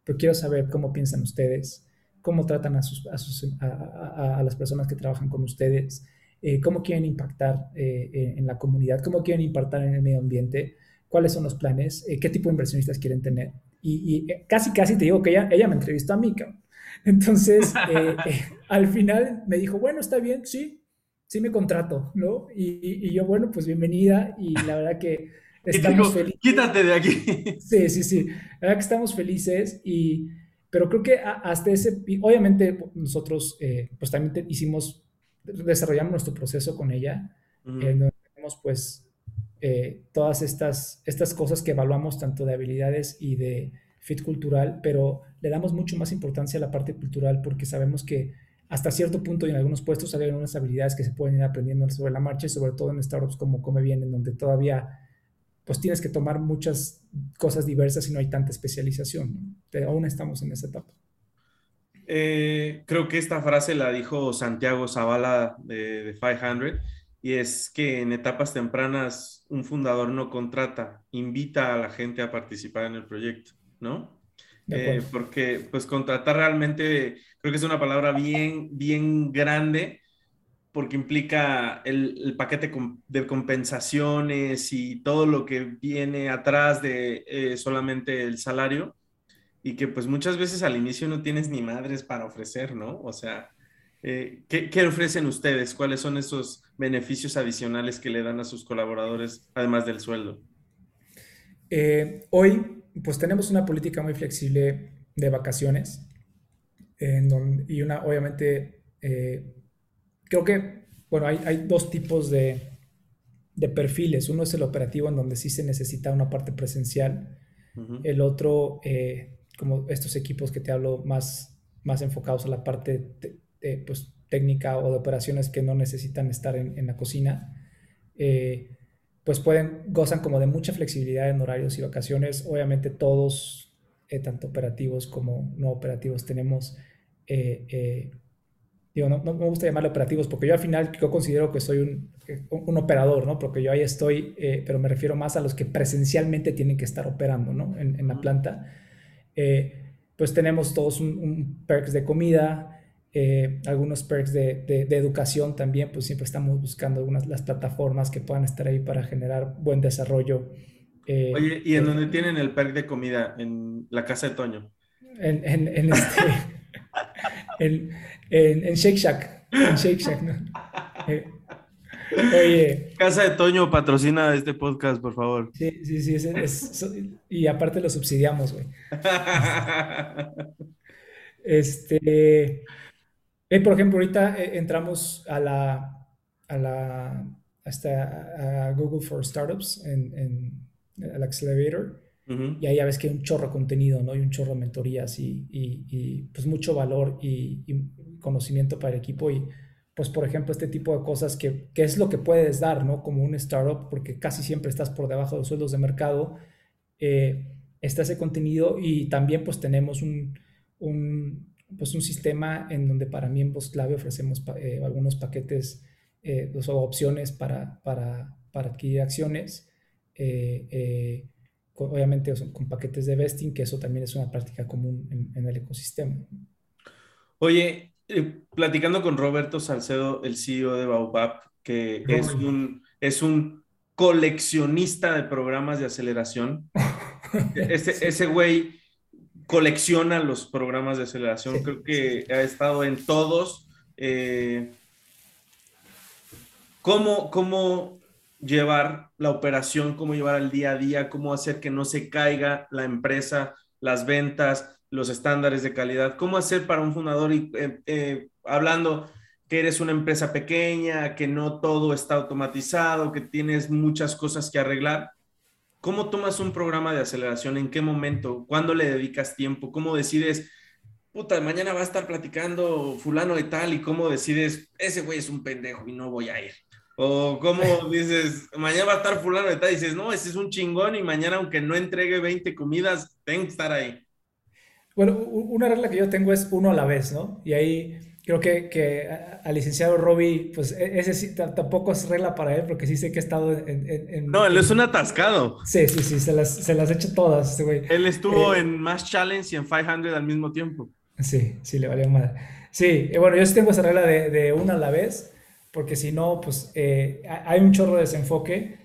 pero quiero saber cómo piensan ustedes, cómo tratan a, sus, a, sus, a, las personas que trabajan con ustedes, eh, cómo quieren impactar eh, eh, en la comunidad, cómo quieren impactar en el medio ambiente, cuáles son los planes, qué tipo de inversionistas quieren tener. Y, casi, casi te digo que ella, ella me entrevistó a mí, Entonces, *laughs* al final me dijo, bueno, está bien, sí, sí me contrato, ¿no? Y, yo, bueno, pues bienvenida y la verdad que *laughs* estamos felices. Quítate de aquí. *laughs* Sí, sí, sí, la verdad que estamos felices y, pero creo que hasta ese, obviamente nosotros pues también hicimos desarrollamos nuestro proceso con ella, en donde tenemos pues eh, todas estas, estas cosas que evaluamos tanto de habilidades y de fit cultural, pero le damos mucho más importancia a la parte cultural porque sabemos que hasta cierto punto y en algunos puestos hay algunas habilidades que se pueden ir aprendiendo sobre la marcha y sobre todo en startups como Come Bien, en donde todavía pues tienes que tomar muchas cosas diversas y no hay tanta especialización. Aún estamos en esa etapa. Eh, creo que esta frase la dijo Santiago Zavala de, 500 y es que en etapas tempranas un fundador no contrata, invita a la gente a participar en el proyecto, ¿no? Eh, porque pues contratar realmente creo que es una palabra bien, bien grande porque implica el, paquete de compensaciones y todo lo que viene atrás de eh, solamente el salario y que pues muchas veces al inicio no tienes ni madres para ofrecer, ¿no? O sea, eh, ¿qué, ¿qué, ofrecen ustedes? ¿Cuáles son esos beneficios adicionales que le dan a sus colaboradores además del sueldo? hoy pues tenemos una política muy flexible de vacaciones en y una, obviamente, eh, creo que, bueno, hay, hay dos tipos de, de, perfiles. Uno es el operativo en donde sí se necesita una parte presencial. El otro, eh, como estos equipos que te hablo, más, más enfocados a la parte pues, técnica o de operaciones que no necesitan estar en, en la cocina. Eh, pues pueden, gozan como de mucha flexibilidad en horarios y vacaciones. Obviamente todos, eh, tanto operativos como no operativos, tenemos, eh, eh, digo, no, me gusta llamarlo operativos porque yo al final yo considero que soy un, un operador, ¿no? Porque yo ahí estoy, pero me refiero más a los que presencialmente tienen que estar operando, ¿no? En, en la planta. pues tenemos todos un, un perks de comida, eh, algunos perks de, de, educación también, pues siempre estamos buscando algunas las plataformas que puedan estar ahí para generar buen desarrollo. Eh, Oye, ¿y en dónde tienen el perk de comida? En la casa de Toño. En, en, en este, *laughs* en, en, Shake Shack. En Shake Shack, ¿no? *laughs* Eh, oye. Casa de Toño patrocina este podcast, por favor. Sí, sí, sí. Es, y aparte lo subsidiamos, güey. *laughs* Este. Eh, por ejemplo, ahorita eh, entramos a la, a la hasta a Google for Startups en, en el Accelerator y ahí ya ves que hay un chorro de contenido, ¿no? Y un chorro de mentorías y, y, pues mucho valor y, conocimiento para el equipo y pues por ejemplo este tipo de cosas que, que, es lo que puedes dar, ¿no? Como un startup porque casi siempre estás por debajo de los sueldos de mercado, eh, está ese contenido y también pues tenemos un, un pues un sistema en donde para miembros clave ofrecemos eh, algunos paquetes eh, o opciones para, para, para, adquirir acciones, eh, obviamente con, paquetes de vesting, que eso también es una práctica común en, el ecosistema. Oye, platicando con Roberto Salcedo, el CEO de Baobab, que es un, es un coleccionista de programas de aceleración. *laughs* ese, ese güey colecciona los programas de aceleración. Creo que ha estado en todos. Eh, ¿cómo, ¿Cómo llevar la operación, cómo llevar al día a día, cómo hacer que no se caiga la empresa, las ventas, los estándares de calidad? ¿Cómo hacer para un fundador, y, eh, eh, hablando que eres una empresa pequeña, que no todo está automatizado, que tienes muchas cosas que arreglar? ¿Cómo tomas un programa de aceleración? ¿En qué momento? ¿Cuándo le dedicas tiempo? ¿Cómo decides, puta, mañana va a estar platicando fulano y tal? ¿Y cómo decides, ese güey es un pendejo y no voy a ir? O cómo *laughs* dices, mañana va a estar fulano y tal, y dices, no, ese es un chingón y mañana aunque no entregue 20 comidas, tengo que estar ahí. Bueno, una regla que yo tengo es uno a la vez, ¿no? Y ahí creo que, que al licenciado Robbie, pues e, ese sí, tampoco es regla para él, porque sí sé que ha estado en... no, él es un atascado. Sí, sí, sí, se las, se las hecho todas, este güey. Él estuvo eh, en Mass Challenge y en 500 al mismo tiempo. Sí, sí, le valió mal. Sí, bueno, yo sí tengo esa regla de, de una a la vez, porque si no, pues eh, hay un chorro de desenfoque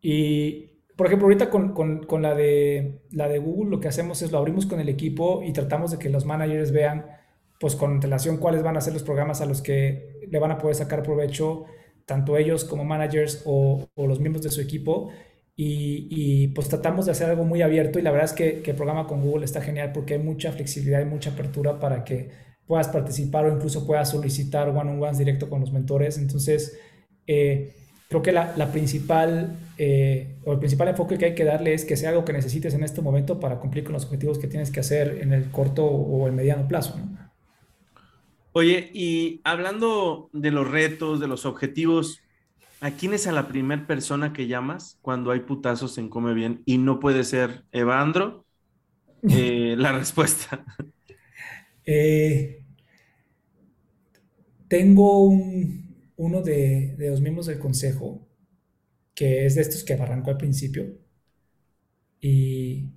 y... Por ejemplo, ahorita con, con, con la, de, la de Google lo que hacemos es lo abrimos con el equipo y tratamos de que los managers vean pues con relación cuáles van a ser los programas a los que le van a poder sacar provecho tanto ellos como managers o, los miembros de su equipo. Y, pues tratamos de hacer algo muy abierto y la verdad es que, el programa con Google está genial porque hay mucha flexibilidad y mucha apertura para que puedas participar o incluso puedas solicitar one-on-ones directo con los mentores. Entonces, eh, creo que la, principal eh, o el principal enfoque que hay que darle es que sea algo que necesites en este momento para cumplir con los objetivos que tienes que hacer en el corto o el mediano plazo. Oye, y hablando de los retos, de los objetivos, ¿a quién es a la primera persona que llamas cuando hay putazos en Come Bien y no puede ser Evandro? Eh, la respuesta. *laughs* Eh, tengo uno de, los miembros del consejo que es de estos que arrancó al principio y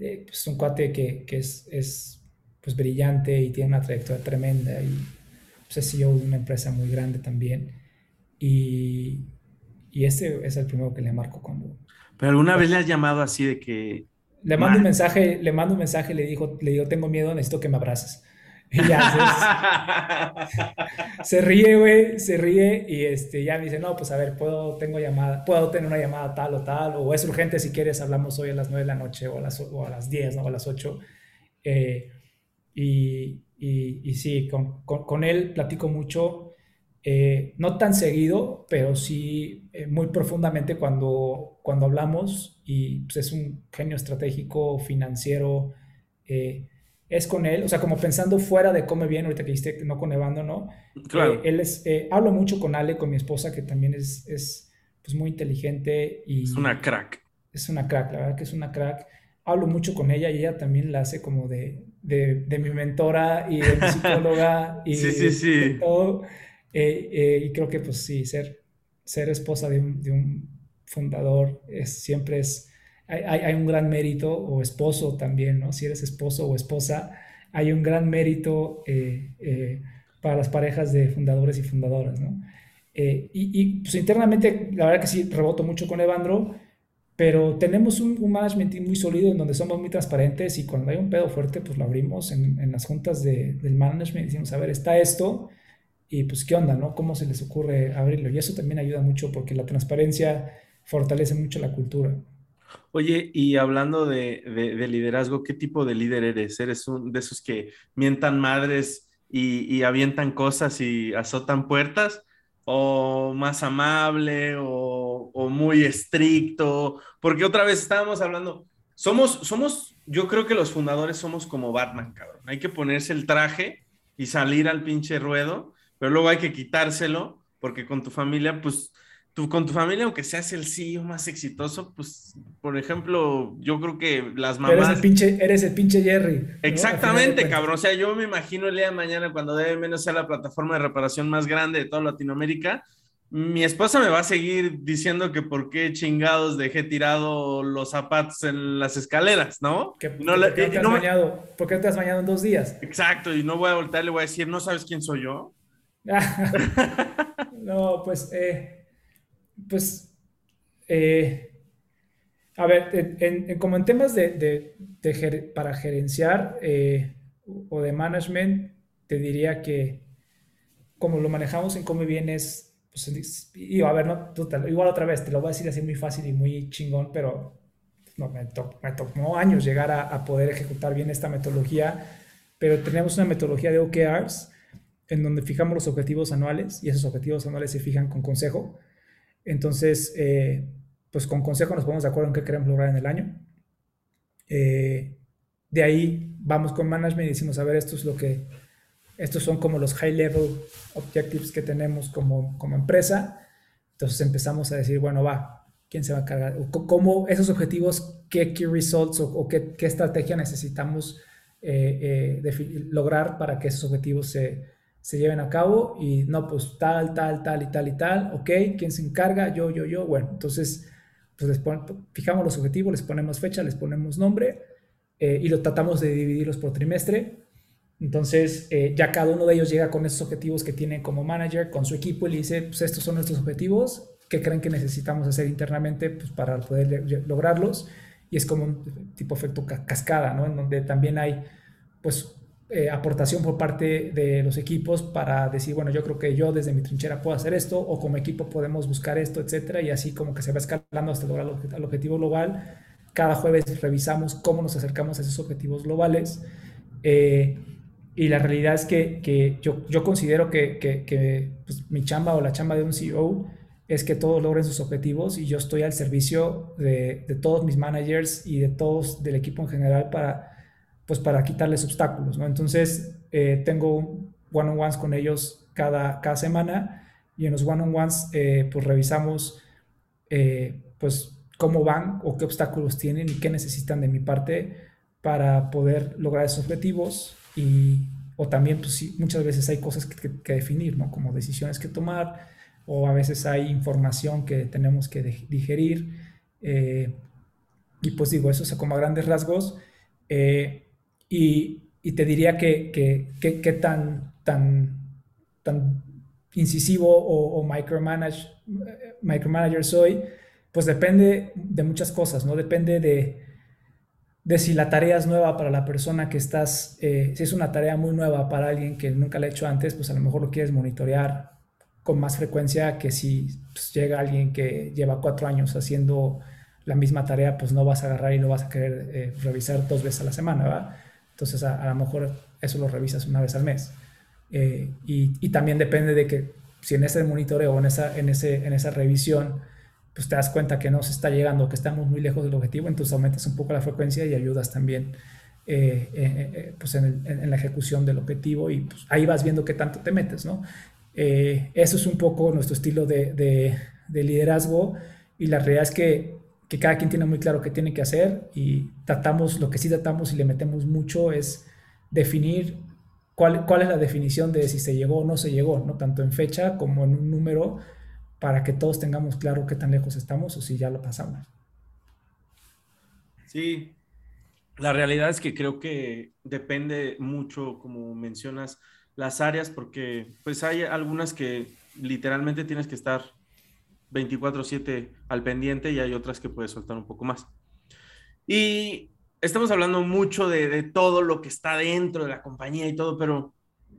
eh, pues un cuate que, es, es, pues brillante y tiene una trayectoria tremenda y pues, es CEO de una empresa muy grande también. Y, y ese es el primero que le marco cuando... Pero alguna vez le has llamado así de que... Le mando un mensaje, le mando un mensaje, le dijo, le digo, tengo miedo, necesito que me abraces. Y ya *laughs* se, ríe, güey, se ríe y este, ya me dice, no, pues a ver, puedo, tengo llamada, puedo tener una llamada tal o tal, o es urgente si quieres, hablamos hoy a las 9 de la noche o a las, o a las 10, ¿no? O a las 8. Eh, y, y, y, sí, con, con, con, él platico mucho, eh, no tan seguido, pero sí eh, muy profundamente cuando, cuando hablamos y pues, es un genio estratégico, financiero. Eh, es con él, o sea, como pensando fuera de Come Bien, ahorita que dijiste no con Evando, ¿no? Claro. Eh, él es, eh, hablo mucho con Ale, con mi esposa, que también es, es pues, muy inteligente y... Es una crack. Es una crack, la verdad que es una crack. Hablo mucho con ella y ella también la hace como de, de, de mi mentora y de mi psicóloga *laughs* y sí, sí, sí. de todo. Eh, y creo que pues sí, ser, ser esposa de un, de un fundador es, siempre es hay, un gran mérito, o esposo también, ¿no? Si eres esposo o esposa, hay un gran mérito eh, eh, para las parejas de fundadores y fundadoras, ¿no? Eh, y, pues internamente, la verdad que sí, reboto mucho con Evandro, pero tenemos un, management muy sólido en donde somos muy transparentes y cuando hay un pedo fuerte, pues lo abrimos en, en las juntas de, del management y decimos, a ver, está esto, y pues qué onda, ¿no? ¿Cómo se les ocurre abrirlo? Y eso también ayuda mucho porque la transparencia fortalece mucho la cultura. Oye, y hablando de, liderazgo, ¿qué tipo de líder eres? ¿Eres un de esos que mientan madres y, avientan cosas y azotan puertas? ¿O más amable o, muy estricto? Porque otra vez estábamos hablando, somos, somos, yo creo que los fundadores somos como Batman, cabrón. Hay que ponerse el traje y salir al pinche ruedo, pero luego hay que quitárselo porque con tu familia, pues tú, con tu familia, aunque seas el CEO más exitoso, pues, por ejemplo, yo creo que las mamás... Eres el pinche, eres el pinche Jerry. Exactamente, cabrón. O sea, yo me imagino el día de mañana, cuando debe menos sea la plataforma de reparación más grande de toda Latinoamérica, mi esposa me va a seguir diciendo que por qué chingados dejé tirado los zapatos en las escaleras, ¿no? Que, no, ¿por, qué te has bañado, ¿Por qué te has bañado en dos días? Exacto, y no voy a voltear, le voy a decir, ¿no sabes quién soy yo? *laughs* no, pues, eh, pues, eh, a ver, como en temas de, para gerenciar eh, o de management, te diría que como lo manejamos en Come Bien es, pues, y, a ver, no, igual otra vez, te lo voy a decir así muy fácil y muy chingón, pero no, me, tomó años llegar a, a, poder ejecutar bien esta metodología, pero tenemos una metodología de OKRs en donde fijamos los objetivos anuales y esos objetivos anuales se fijan con consejo. Entonces, eh, pues con consejo nos ponemos de acuerdo en qué queremos lograr en el año. Eh, de ahí vamos con management y decimos, a ver, esto es lo que, estos son como los high level objectives que tenemos como, como empresa. Entonces empezamos a decir, bueno, va, ¿quién se va a cargar? ¿Cómo esos objetivos, qué key results o, qué, qué, estrategia necesitamos eh, lograr para que esos objetivos se, se lleven a cabo y no, pues tal, tal, tal y tal y tal, ok, ¿quién se encarga? Yo, yo, yo, bueno, entonces pues les fijamos los objetivos, les ponemos fecha, les ponemos nombre eh, y lo tratamos de dividirlos por trimestre. Entonces eh, ya cada uno de ellos llega con esos objetivos que tiene como manager, con su equipo y le dice, pues estos son nuestros objetivos, ¿qué creen que necesitamos hacer internamente pues, para poder lograrlos? Y es como un tipo efecto cascada, ¿no? En donde también hay pues eh, aportación por parte de los equipos para decir, bueno, yo creo que yo desde mi trinchera puedo hacer esto, o como equipo podemos buscar esto, etcétera, y así como que se va escalando hasta lograr el objetivo global. Cada jueves revisamos cómo nos acercamos a esos objetivos globales. Eh, y la realidad es que, que yo, yo, considero que, que, pues, mi chamba o la chamba de un CEO es que todos logren sus objetivos y yo estoy al servicio de, de todos mis managers y de todos del equipo en general para pues para quitarles obstáculos, ¿no? Entonces, eh, tengo one-on-ones con ellos cada, cada semana y en los one-on-ones, eh, pues revisamos, eh, pues, cómo van o qué obstáculos tienen y qué necesitan de mi parte para poder lograr esos objetivos y, o también, pues, sí, muchas veces hay cosas que, que, definir, ¿no? Como decisiones que tomar o a veces hay información que tenemos que digerir y pues digo, eso es como a grandes rasgos Eh, y, te diría que, que, que, tan, tan, tan incisivo o, o micromanage, micromanager soy, pues depende de muchas cosas, ¿no? Depende de, de si la tarea es nueva para la persona que estás, eh, si es una tarea muy nueva para alguien que nunca la ha hecho antes, pues a lo mejor lo quieres monitorear con más frecuencia que si pues, llega alguien que lleva cuatro años haciendo la misma tarea, pues no vas a agarrar y no vas a querer eh, revisar dos veces a la semana, ¿verdad? Entonces a, lo mejor eso lo revisas una vez al mes. Eh, y, y, también depende de que si en ese monitoreo o en esa, en ese, en esa revisión pues te das cuenta que no se está llegando, que estamos muy lejos del objetivo, entonces aumentas un poco la frecuencia y ayudas también eh, eh, eh, pues en, la ejecución del objetivo y pues ahí vas viendo qué tanto te metes, ¿no? eso es un poco nuestro estilo de, de, liderazgo y la realidad es que, que, cada quien tiene muy claro qué tiene que hacer y tratamos, lo que sí tratamos y le metemos mucho es definir cuál, cuál es la definición de si se llegó o no se llegó, ¿no? Tanto en fecha como en un número para que todos tengamos claro qué tan lejos estamos o si ya lo pasamos. Sí, la realidad es que creo que depende mucho, como mencionas, las áreas, porque pues hay algunas que literalmente tienes que estar 24/7 al pendiente y hay otras que puedes soltar un poco más. Y estamos hablando mucho de, todo lo que está dentro de la compañía y todo, pero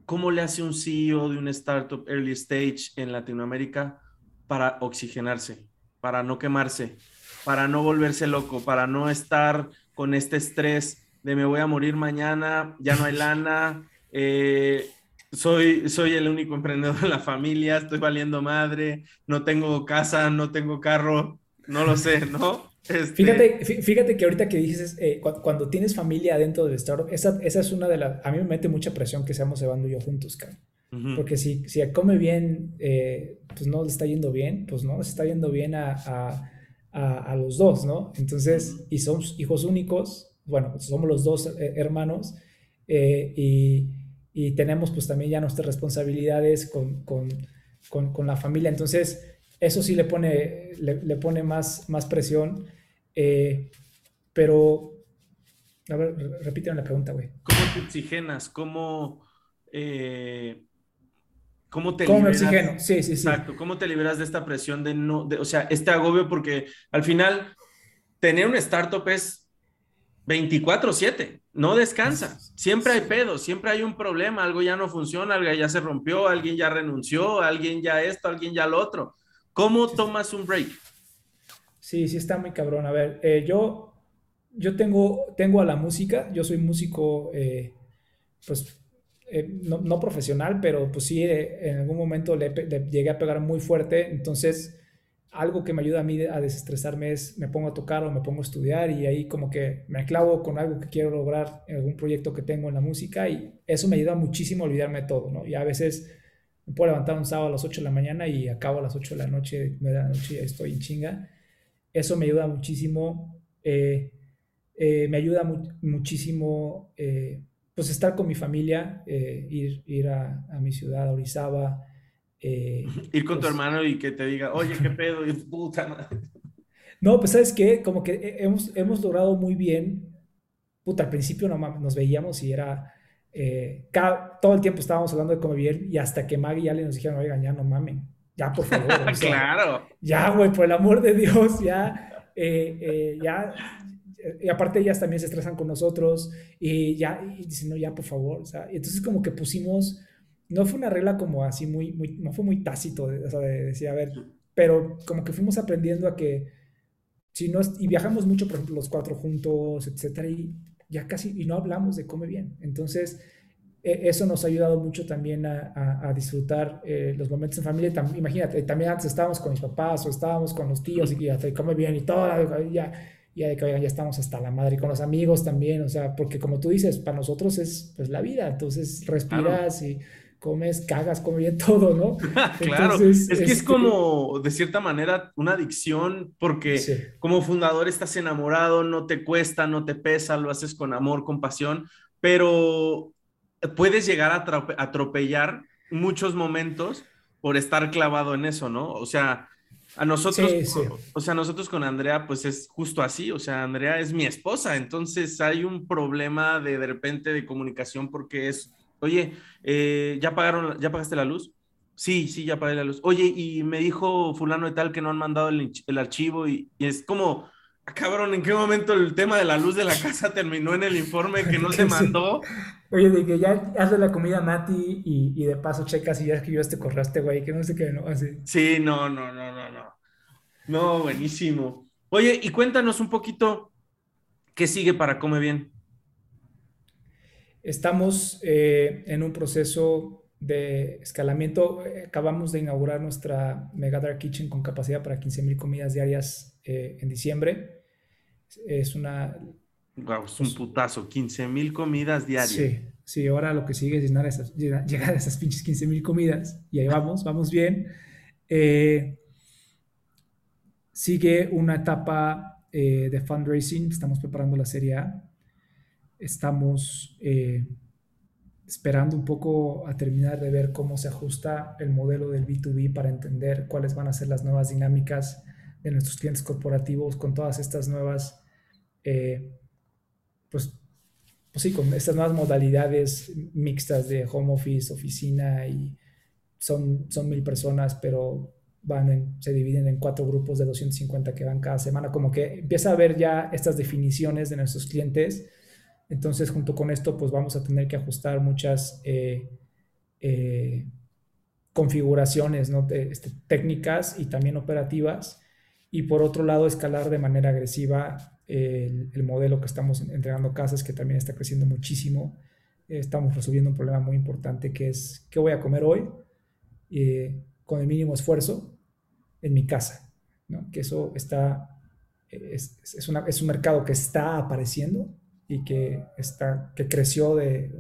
¿cómo le hace un CEO de una startup early stage en Latinoamérica para oxigenarse, para no quemarse, para no volverse loco, para no estar con este estrés de me voy a morir mañana, ya no hay lana, eh, soy, soy el único emprendedor de la familia, estoy valiendo madre, no tengo casa, no tengo carro, no lo sé, ¿no? Este fíjate, fíjate que ahorita que dices, eh, cuando, tienes familia dentro del startup, esa, esa es una de las, a mí me mete mucha presión que seamos Evando y yo juntos, cara. Porque si, si come bien, eh, pues no le está yendo bien, pues no, se está yendo bien a, a, a, los dos, ¿no? Entonces, y somos hijos únicos, bueno, somos los dos eh, hermanos eh, y, y, tenemos pues también ya nuestras responsabilidades con, con, con, la familia. Entonces, eso sí le pone, le, le pone más, más presión. pero, a ver, repíteme la pregunta, güey. ¿Cómo te oxigenas? ¿Cómo... Eh, ¿Cómo te liberas? oxígeno? Sí, sí, sí. Exacto. ¿Cómo te liberas de esta presión de no, de, o sea, este agobio? Porque al final, tener un startup es 24/7, no descansa. Siempre hay pedos, siempre hay un problema, algo ya no funciona, algo ya se rompió, alguien ya renunció, alguien ya esto, alguien ya lo otro. ¿Cómo tomas un break? Sí, sí está muy cabrón. A ver, eh, yo, yo tengo, tengo a la música, yo soy músico, eh, pues eh, no, profesional, pero pues sí, eh, en algún momento le, llegué a pegar muy fuerte. Entonces, algo que me ayuda a mí a desestresarme es me pongo a tocar o me pongo a estudiar y ahí como que me clavo con algo que quiero lograr algún proyecto que tengo en la música y eso me ayuda muchísimo a olvidarme de todo, ¿no? Y a veces me puedo levantar un sábado a las 8 de la mañana y acabo a las 8 de la noche, 9 de la noche y estoy en chinga. Eso me ayuda muchísimo. Eh, me ayuda muchísimo pues estar con mi familia, eh, ir, ir a, mi ciudad, Orizaba. Eh, *laughs* ir con tu pues hermano y que te diga, oye, qué pedo, y puta No, pues sabes qué, como que hemos, hemos logrado muy bien, puta, al principio no, nos veíamos y era, eh, cada, todo el tiempo estábamos hablando de bien y hasta que Maggie y Ale nos dijeron, oigan, ya no mamen, ya por favor. *laughs* claro. Ya, güey, por el amor de Dios, ya, ya, y aparte ellas también se estresan con nosotros y ya y dicen, no, ya por favor, o sea, y entonces como que pusimos, no fue una regla como así muy, muy no fue muy tácito, o sea, de decir, a ver, pero como que fuimos aprendiendo a que, si no, y viajamos mucho, por ejemplo, los cuatro juntos, etcétera, y ya casi, y no hablamos de come bien, entonces e, eso nos ha ayudado mucho también a, a, disfrutar eh, los momentos en familia. imagínate, también antes estábamos con mis papás o estábamos con los tíos y ya te come bien y todo, ya ya de que ya estamos hasta la madre, y con los amigos también, o sea, porque como tú dices, para nosotros es pues la vida, entonces respiras y comes, cagas, comes bien *laughs* todo, ¿no? *laughs* claro, es que es este como de cierta manera una adicción porque como fundador estás enamorado, no te cuesta, no te pesa, lo haces con amor, con pasión, pero puedes llegar a atropellar muchos momentos por estar clavado en eso, ¿no? O sea, A nosotros, o sea, nosotros con Andrea, pues es justo así, o sea, Andrea es mi esposa, entonces hay un problema de de repente de comunicación porque es, oye, eh, ¿ya pagaron, ya pagaste la luz? Sí, sí, ya pagué la luz. Oye, y me dijo fulano de tal que no han mandado el, archivo y, es como, ah, cabrón, ¿en qué momento el tema de la luz de la casa terminó en el informe que no *laughs* se mandó? Oye, de que ya hace la comida Mati y, y de paso checas y ya escribió este correo este güey, que no sé qué, ¿no? Así. Sí, no, no, no, no, no. No, buenísimo. Oye, y cuéntanos un poquito qué sigue para Come Bien. Estamos eh, en un proceso de escalamiento. Acabamos de inaugurar nuestra Mega Dark Kitchen con capacidad para 15.000 comidas diarias eh, en diciembre. Es una Wow, es un pues, putazo, 15 mil comidas diarias. Sí, sí, ahora lo que sigue es llenar esas, *laughs* llegar a esas pinches 15 mil comidas. Y ahí vamos, *laughs* vamos bien. Eh, sigue una etapa eh, de fundraising, estamos preparando la serie A. Estamos eh, esperando un poco a terminar de ver cómo se ajusta el modelo del B2B para entender cuáles van a ser las nuevas dinámicas de nuestros clientes corporativos con todas estas nuevas pues, pues sí, con estas nuevas modalidades mixtas de home office, oficina y son, son mil personas, pero van se dividen en cuatro grupos de 250 que van cada semana, como que empieza a haber ya estas definiciones de nuestros clientes. Entonces, junto con esto, pues vamos a tener que ajustar muchas eh, eh, configuraciones ¿no? este, técnicas y también operativas. Y por otro lado, escalar de manera agresiva el, modelo que estamos entregando casas, que también está creciendo muchísimo. estamos resolviendo un problema muy importante que es, ¿qué voy a comer hoy? Eh, con el mínimo esfuerzo en mi casa. ¿no? Que eso está, es, es, es, un mercado que está apareciendo y que, está, que creció de,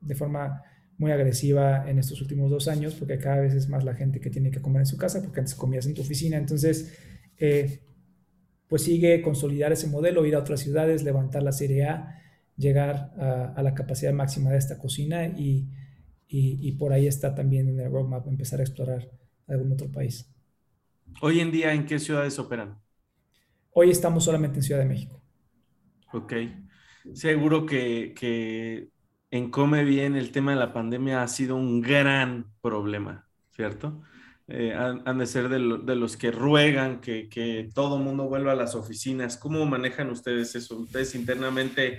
de forma muy agresiva en estos últimos dos años, porque cada vez es más la gente que tiene que comer en su casa, porque antes comías en tu oficina. Entonces, eh, pues sigue consolidar ese modelo, ir a otras ciudades, levantar la serie A, llegar a, la capacidad máxima de esta cocina y, por ahí está también en el roadmap empezar a explorar algún otro país. Hoy en día, ¿en qué ciudades operan? Hoy estamos solamente en Ciudad de México. Ok. Seguro que, que en Come Bien el tema de la pandemia ha sido un gran problema, ¿cierto? Eh, han, de ser de, los que ruegan que, que todo mundo vuelva a las oficinas. ¿Cómo manejan ustedes eso? ¿Ustedes internamente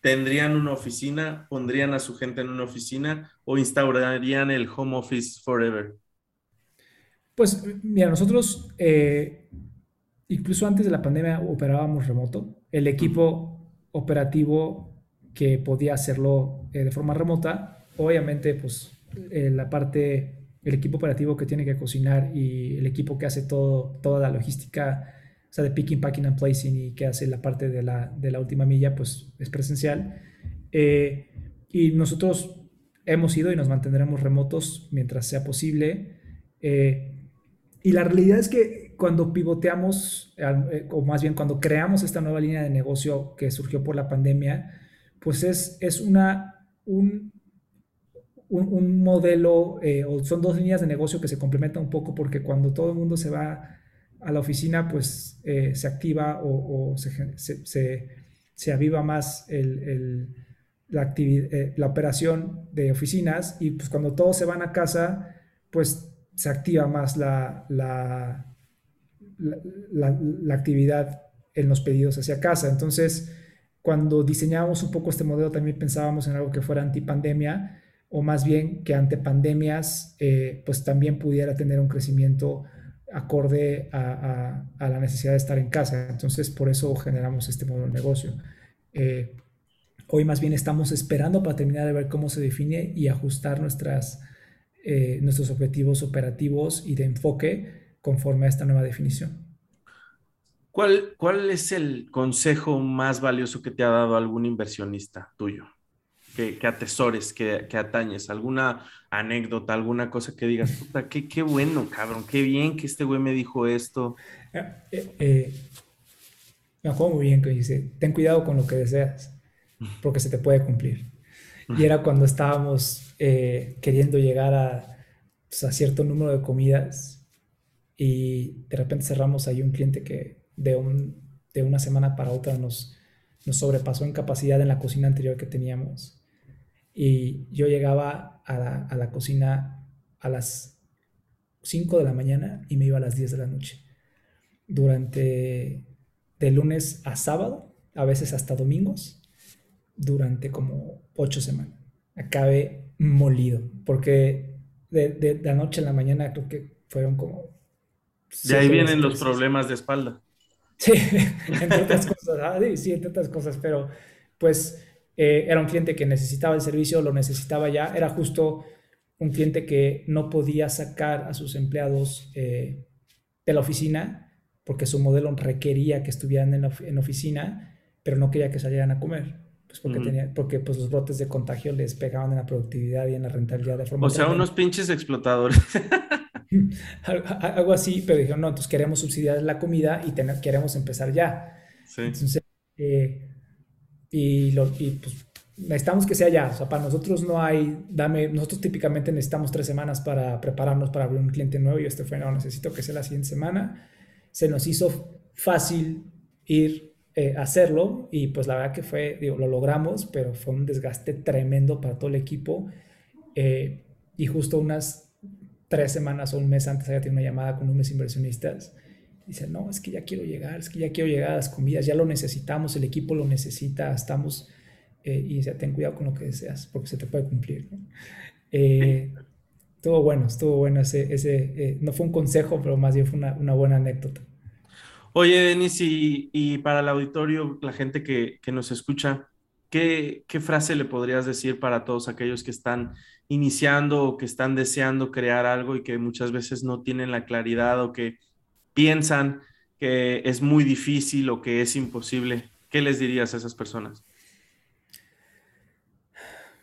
tendrían una oficina, pondrían a su gente en una oficina o instaurarían el home office forever? Pues mira, nosotros eh, incluso antes de la pandemia operábamos remoto. El equipo operativo que podía hacerlo eh, de forma remota, obviamente pues la parte el equipo operativo que tiene que cocinar y el equipo que hace todo, toda la logística, o sea, de picking, packing and placing y que hace la parte de la, de la última milla, pues es presencial. Eh, y nosotros hemos ido y nos mantendremos remotos mientras sea posible. Eh, y la realidad es que cuando pivoteamos, eh, o más bien cuando creamos esta nueva línea de negocio que surgió por la pandemia, pues es, es una, un, un, modelo, eh, o son dos líneas de negocio que se complementan un poco porque cuando todo el mundo se va a la oficina, pues eh, se activa o, se, aviva más la, eh, la operación de oficinas y pues cuando todos se van a casa, pues se activa más la, la, la actividad en los pedidos hacia casa. Entonces, cuando diseñábamos un poco este modelo, también pensábamos en algo que fuera antipandemia, o más bien que ante pandemias eh, pues también pudiera tener un crecimiento acorde a, la necesidad de estar en casa. Entonces por eso generamos este modelo de negocio. Eh, hoy más bien estamos esperando para terminar de ver cómo se define y ajustar nuestras, eh, nuestros objetivos operativos y de enfoque conforme a esta nueva definición. ¿Cuál, ¿Cuál es el consejo más valioso que te ha dado algún inversionista tuyo? que, atesores, que, atañes, alguna anécdota, alguna cosa que digas, puta, qué, qué bueno, cabrón, qué bien que este güey me dijo esto. Eh, eh, eh, me acuerdo muy bien que dice, ten cuidado con lo que deseas, porque se te puede cumplir. Y era cuando estábamos queriendo llegar a, pues, a, cierto número de comidas y de repente cerramos ahí un cliente que de, un, de una semana para otra nos, nos sobrepasó en capacidad en la cocina anterior que teníamos. Y yo llegaba a la, a la cocina a las 5 de la mañana y me iba a las 10 de la noche. Durante de lunes a sábado, a veces hasta domingos, durante como 8 semanas. Acabé molido, porque de, de, la noche a la mañana creo que fueron como... De ahí vienen los problemas de espalda. Sí, *laughs* entre otras cosas, ¿ah? sí, entre otras cosas, pero pues eh, era un cliente que necesitaba el servicio, lo necesitaba ya, era justo un cliente que no podía sacar a sus empleados eh, de la oficina porque su modelo requería que estuvieran en, la, en oficina, pero no quería que salieran a comer. Pues porque, tenía, porque pues los brotes de contagio les pegaban en la productividad y en la rentabilidad de forma. O sea, unos pinches explotadores. *laughs* *laughs* algo así, pero dijeron, no, entonces queremos subsidiar la comida y tener, queremos empezar ya. Entonces, eh, y, lo, y pues necesitamos que sea ya. O sea, para nosotros no hay, dame, nosotros típicamente necesitamos tres semanas para prepararnos para abrir un cliente nuevo y este fue, no, necesito que sea la siguiente semana. Se nos hizo fácil ir eh, a hacerlo y pues la verdad que fue, digo, lo logramos, pero fue un desgaste tremendo para todo el equipo. Eh, y justo unas tres semanas o un mes antes había tenido una llamada con unos inversionistas. Dice, no, es que ya quiero llegar, es que ya quiero llegar a las comidas, ya lo necesitamos, el equipo lo necesita, estamos eh, y dice, ten cuidado con lo que deseas, porque se te puede cumplir. ¿no? Eh, estuvo bueno, estuvo bueno ese, eh, no fue un consejo, pero más bien fue una, una buena anécdota. Oye, Denis, y, y, para el auditorio, la gente que, que nos escucha, ¿qué, ¿qué, frase le podrías decir para todos aquellos que están iniciando o que están deseando crear algo y que muchas veces no tienen la claridad o que piensan que es muy difícil o que es imposible? ¿Qué les dirías a esas personas?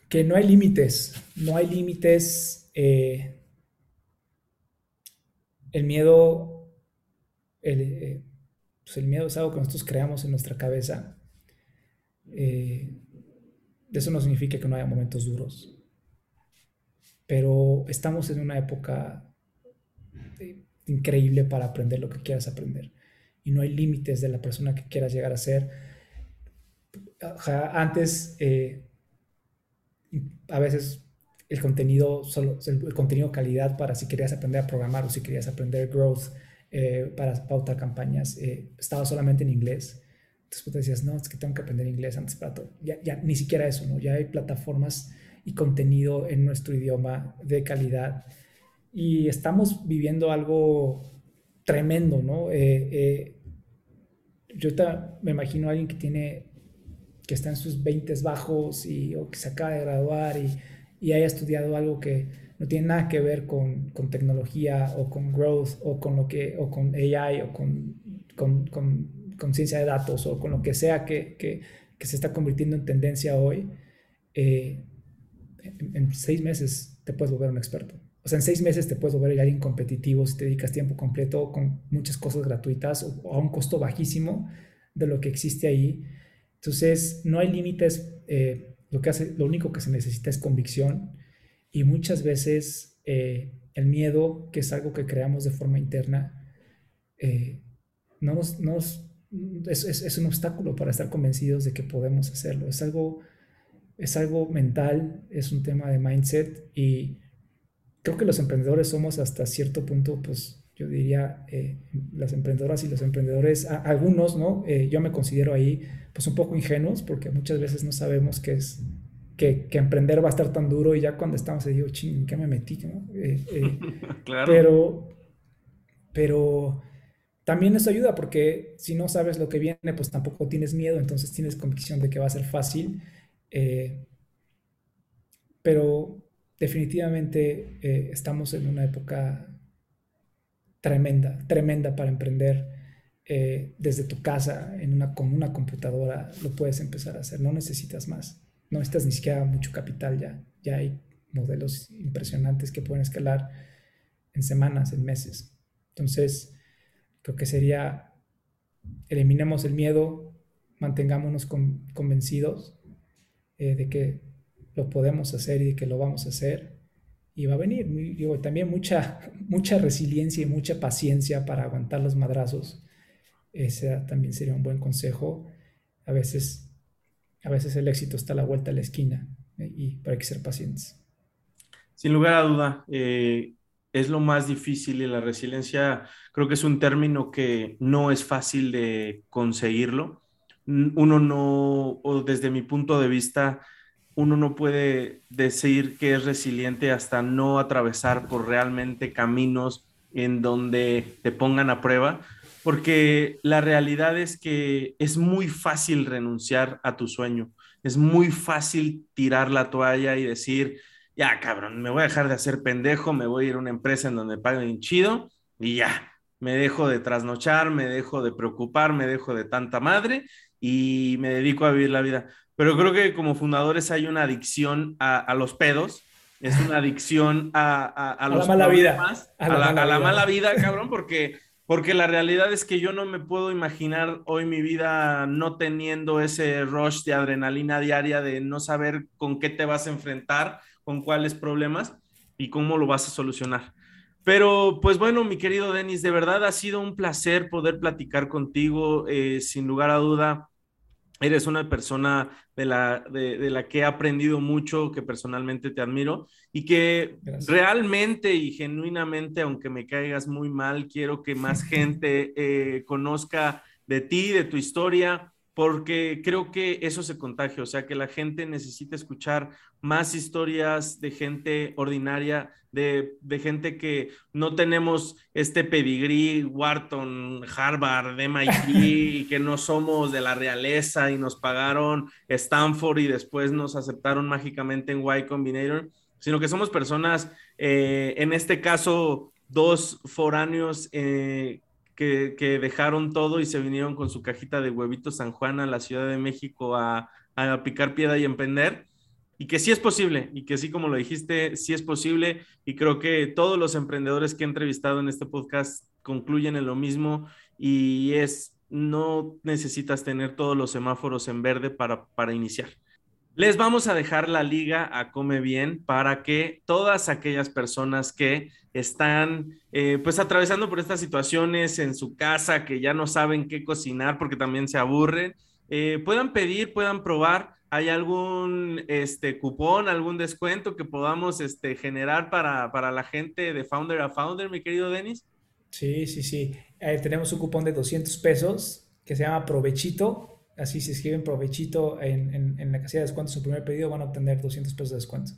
que no hay límites, no hay límites. Eh, el miedo, eh, pues el, miedo es algo que nosotros creamos en nuestra cabeza. Eh, eso no significa que no haya momentos duros, pero estamos en una época increíble para aprender lo que quieras aprender y no hay límites de la persona que quieras llegar a ser. Antes a veces el contenido, solo, el, contenido calidad para si querías aprender a programar o si querías aprender growth eh, para pautar campañas, eh, estaba solamente en inglés. Entonces te decías, no, es que tengo que aprender inglés antes para todo. Ya, ya ni siquiera eso, ¿no? Ya hay plataformas y contenido en nuestro idioma de calidad. Y estamos viviendo algo tremendo, ¿no? Eh, yo me imagino a alguien que tiene que está en sus 20 bajos y, o que se acaba de graduar y, y, haya estudiado algo que no tiene nada que ver con, con, tecnología o con growth o con, lo que, o con AI o con, con, con ciencia de datos o con lo que sea que, que, que se está convirtiendo en tendencia hoy, eh, en, seis meses te puedes volver un experto. O sea, en seis meses te puedes volver alguien competitivo si te dedicas tiempo completo con muchas cosas gratuitas o a un costo bajísimo de lo que existe ahí. Entonces, no hay límites. Eh, lo, que hace, lo único que se necesita es convicción y muchas veces eh, el miedo, que es algo que creamos de forma interna, eh, no nos, es, es, un obstáculo para estar convencidos de que podemos hacerlo. Es algo, es algo mental, es un tema de mindset y creo que los emprendedores somos hasta cierto punto, pues yo diría, las emprendedoras y los emprendedores, algunos, ¿no? yo me considero ahí pues un poco ingenuos porque muchas veces no sabemos qué es, que, que, emprender va a estar tan duro y ya cuando estamos ahí digo, ching, ¿qué me metí? ¿no? Eh, eh, *laughs* claro. Pero, pero también eso ayuda porque si no sabes lo que viene, pues tampoco tienes miedo, entonces tienes convicción de que va a ser fácil. Eh, pero definitivamente estamos en una época tremenda, tremenda para emprender. Eh, desde tu casa en una, con una computadora lo puedes empezar a hacer, no necesitas más, no necesitas ni siquiera mucho capital ya, ya hay modelos impresionantes que pueden escalar en semanas, en meses. Entonces, creo que sería, eliminemos el miedo, mantengámonos convencidos eh, de que lo podemos hacer y de que lo vamos a hacer y va a venir. Digo, también mucha, *laughs* mucha resiliencia y mucha paciencia para aguantar los madrazos. Ese también sería un buen consejo. A veces, a veces el éxito está a la vuelta de la esquina ¿eh? y para hay que ser pacientes. Sin lugar a duda, eh, es lo más difícil y la resiliencia creo que es un término que no es fácil de conseguirlo. Uno no, o desde mi punto de vista, uno no puede decir que es resiliente hasta no atravesar por realmente caminos en donde te pongan a prueba, porque la realidad es que es muy fácil renunciar a tu sueño, es muy fácil tirar la toalla y decir, ya cabrón, me voy a dejar de hacer pendejo, me voy a ir a una empresa en donde paguen chido y ya, me dejo de trasnochar, me dejo de preocupar, me dejo de tanta madre y me dedico a vivir la vida. Pero creo que como fundadores hay una adicción a, los pedos, es una adicción a, a, la mala vida. A, la, mala, vida. *laughs* cabrón, porque, porque la realidad es que yo no me puedo imaginar hoy mi vida no teniendo ese rush de adrenalina diaria de no saber con qué te vas a enfrentar, con cuáles problemas y cómo lo vas a solucionar. Pero pues bueno, mi querido Denis, de verdad ha sido un placer poder platicar contigo, eh, sin lugar a duda Eres una persona de la, de, la que he aprendido mucho, que personalmente te admiro y que realmente y genuinamente, aunque me caigas muy mal, quiero que más *laughs* gente eh, conozca de ti, de tu historia, porque creo que eso se contagia, o sea, que la gente necesita escuchar más historias de gente ordinaria, de, gente que no tenemos este pedigrí, Wharton, Harvard, MIT, *laughs* y que no somos de la realeza y nos pagaron Stanford y después nos aceptaron mágicamente en Y Combinator, sino que somos personas, eh, en este caso, dos foráneos eh, que, dejaron todo y se vinieron con su cajita de huevitos San Juan a la Ciudad de México a, a picar piedra y emprender. Y que sí es posible, y que sí, como lo dijiste, sí es posible. Y creo que todos los emprendedores que he entrevistado en este podcast concluyen en lo mismo y es, no necesitas tener todos los semáforos en verde para, para iniciar. Les vamos a dejar la liga a Come Bien para que todas aquellas personas que están eh, pues atravesando por estas situaciones en su casa, que ya no saben qué cocinar porque también se aburren, eh, puedan pedir, puedan probar. ¿Hay algún este, cupón, algún descuento que podamos este, generar para, para la gente de Founder a Founder, mi querido Denis? Sí, sí, sí. Eh, tenemos un cupón de 200 pesos que se llama Provechito Así si escriben provechito en, en, la casilla de descuento su primer pedido van a obtener 200 pesos de descuento.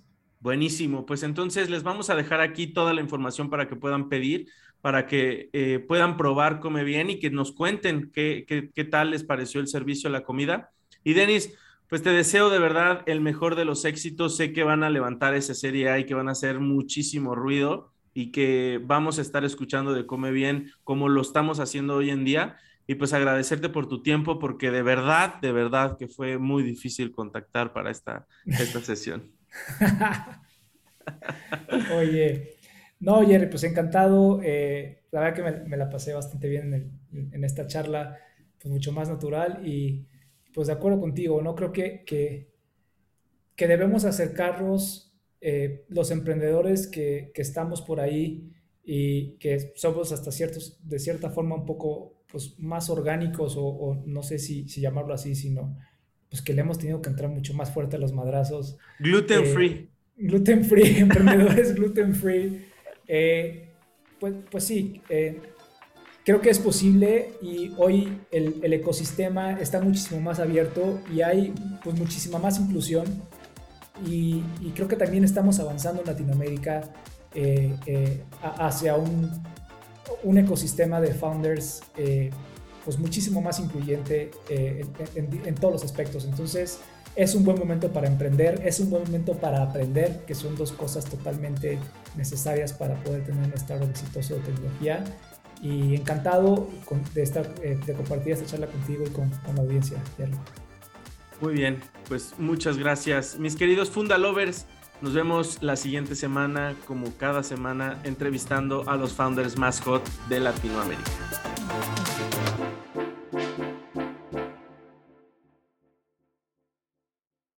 Buenísimo, pues entonces les vamos a dejar aquí toda la información para que puedan pedir, para que eh, puedan probar Come Bien y que nos cuenten qué, qué, qué tal les pareció el servicio, la comida. Y Denis, pues te deseo de verdad el mejor de los éxitos. Sé que van a levantar esa serie A y que van a hacer muchísimo ruido y que vamos a estar escuchando de Come Bien como lo estamos haciendo hoy en día y pues agradecerte por tu tiempo porque de verdad, de verdad que fue muy difícil contactar para esta, esta sesión. *laughs* Oye, no, Jerry, pues encantado. Eh, la verdad que me, la pasé bastante bien en, esta charla, pues mucho más natural y pues de acuerdo contigo, ¿no? Creo que, que, que debemos acercarnos eh, los emprendedores que, que estamos por ahí y que somos hasta ciertos, de cierta forma un poco pues, más orgánicos o, no sé si, si, llamarlo así, sino pues que le hemos tenido que entrar mucho más fuerte a los madrazos. Gluten eh, free. Gluten free, *laughs* emprendedores gluten free. Eh, pues, pues sí, eh, creo que es posible y hoy el, el, ecosistema está muchísimo más abierto y hay pues muchísima más inclusión y, y creo que también estamos avanzando en Latinoamérica hacia un un ecosistema de founders eh, pues muchísimo más incluyente eh, en, todos los aspectos. Entonces es un buen momento para emprender, es un buen momento para aprender, que son dos cosas totalmente necesarias para poder tener un startup exitoso de tecnología. Y encantado de, estar, eh, de compartir esta charla contigo y con, con la audiencia. Muy bien, pues muchas gracias. Mis queridos Fundalovers, nos vemos la siguiente semana, como cada semana, entrevistando a los founders más hot de Latinoamérica.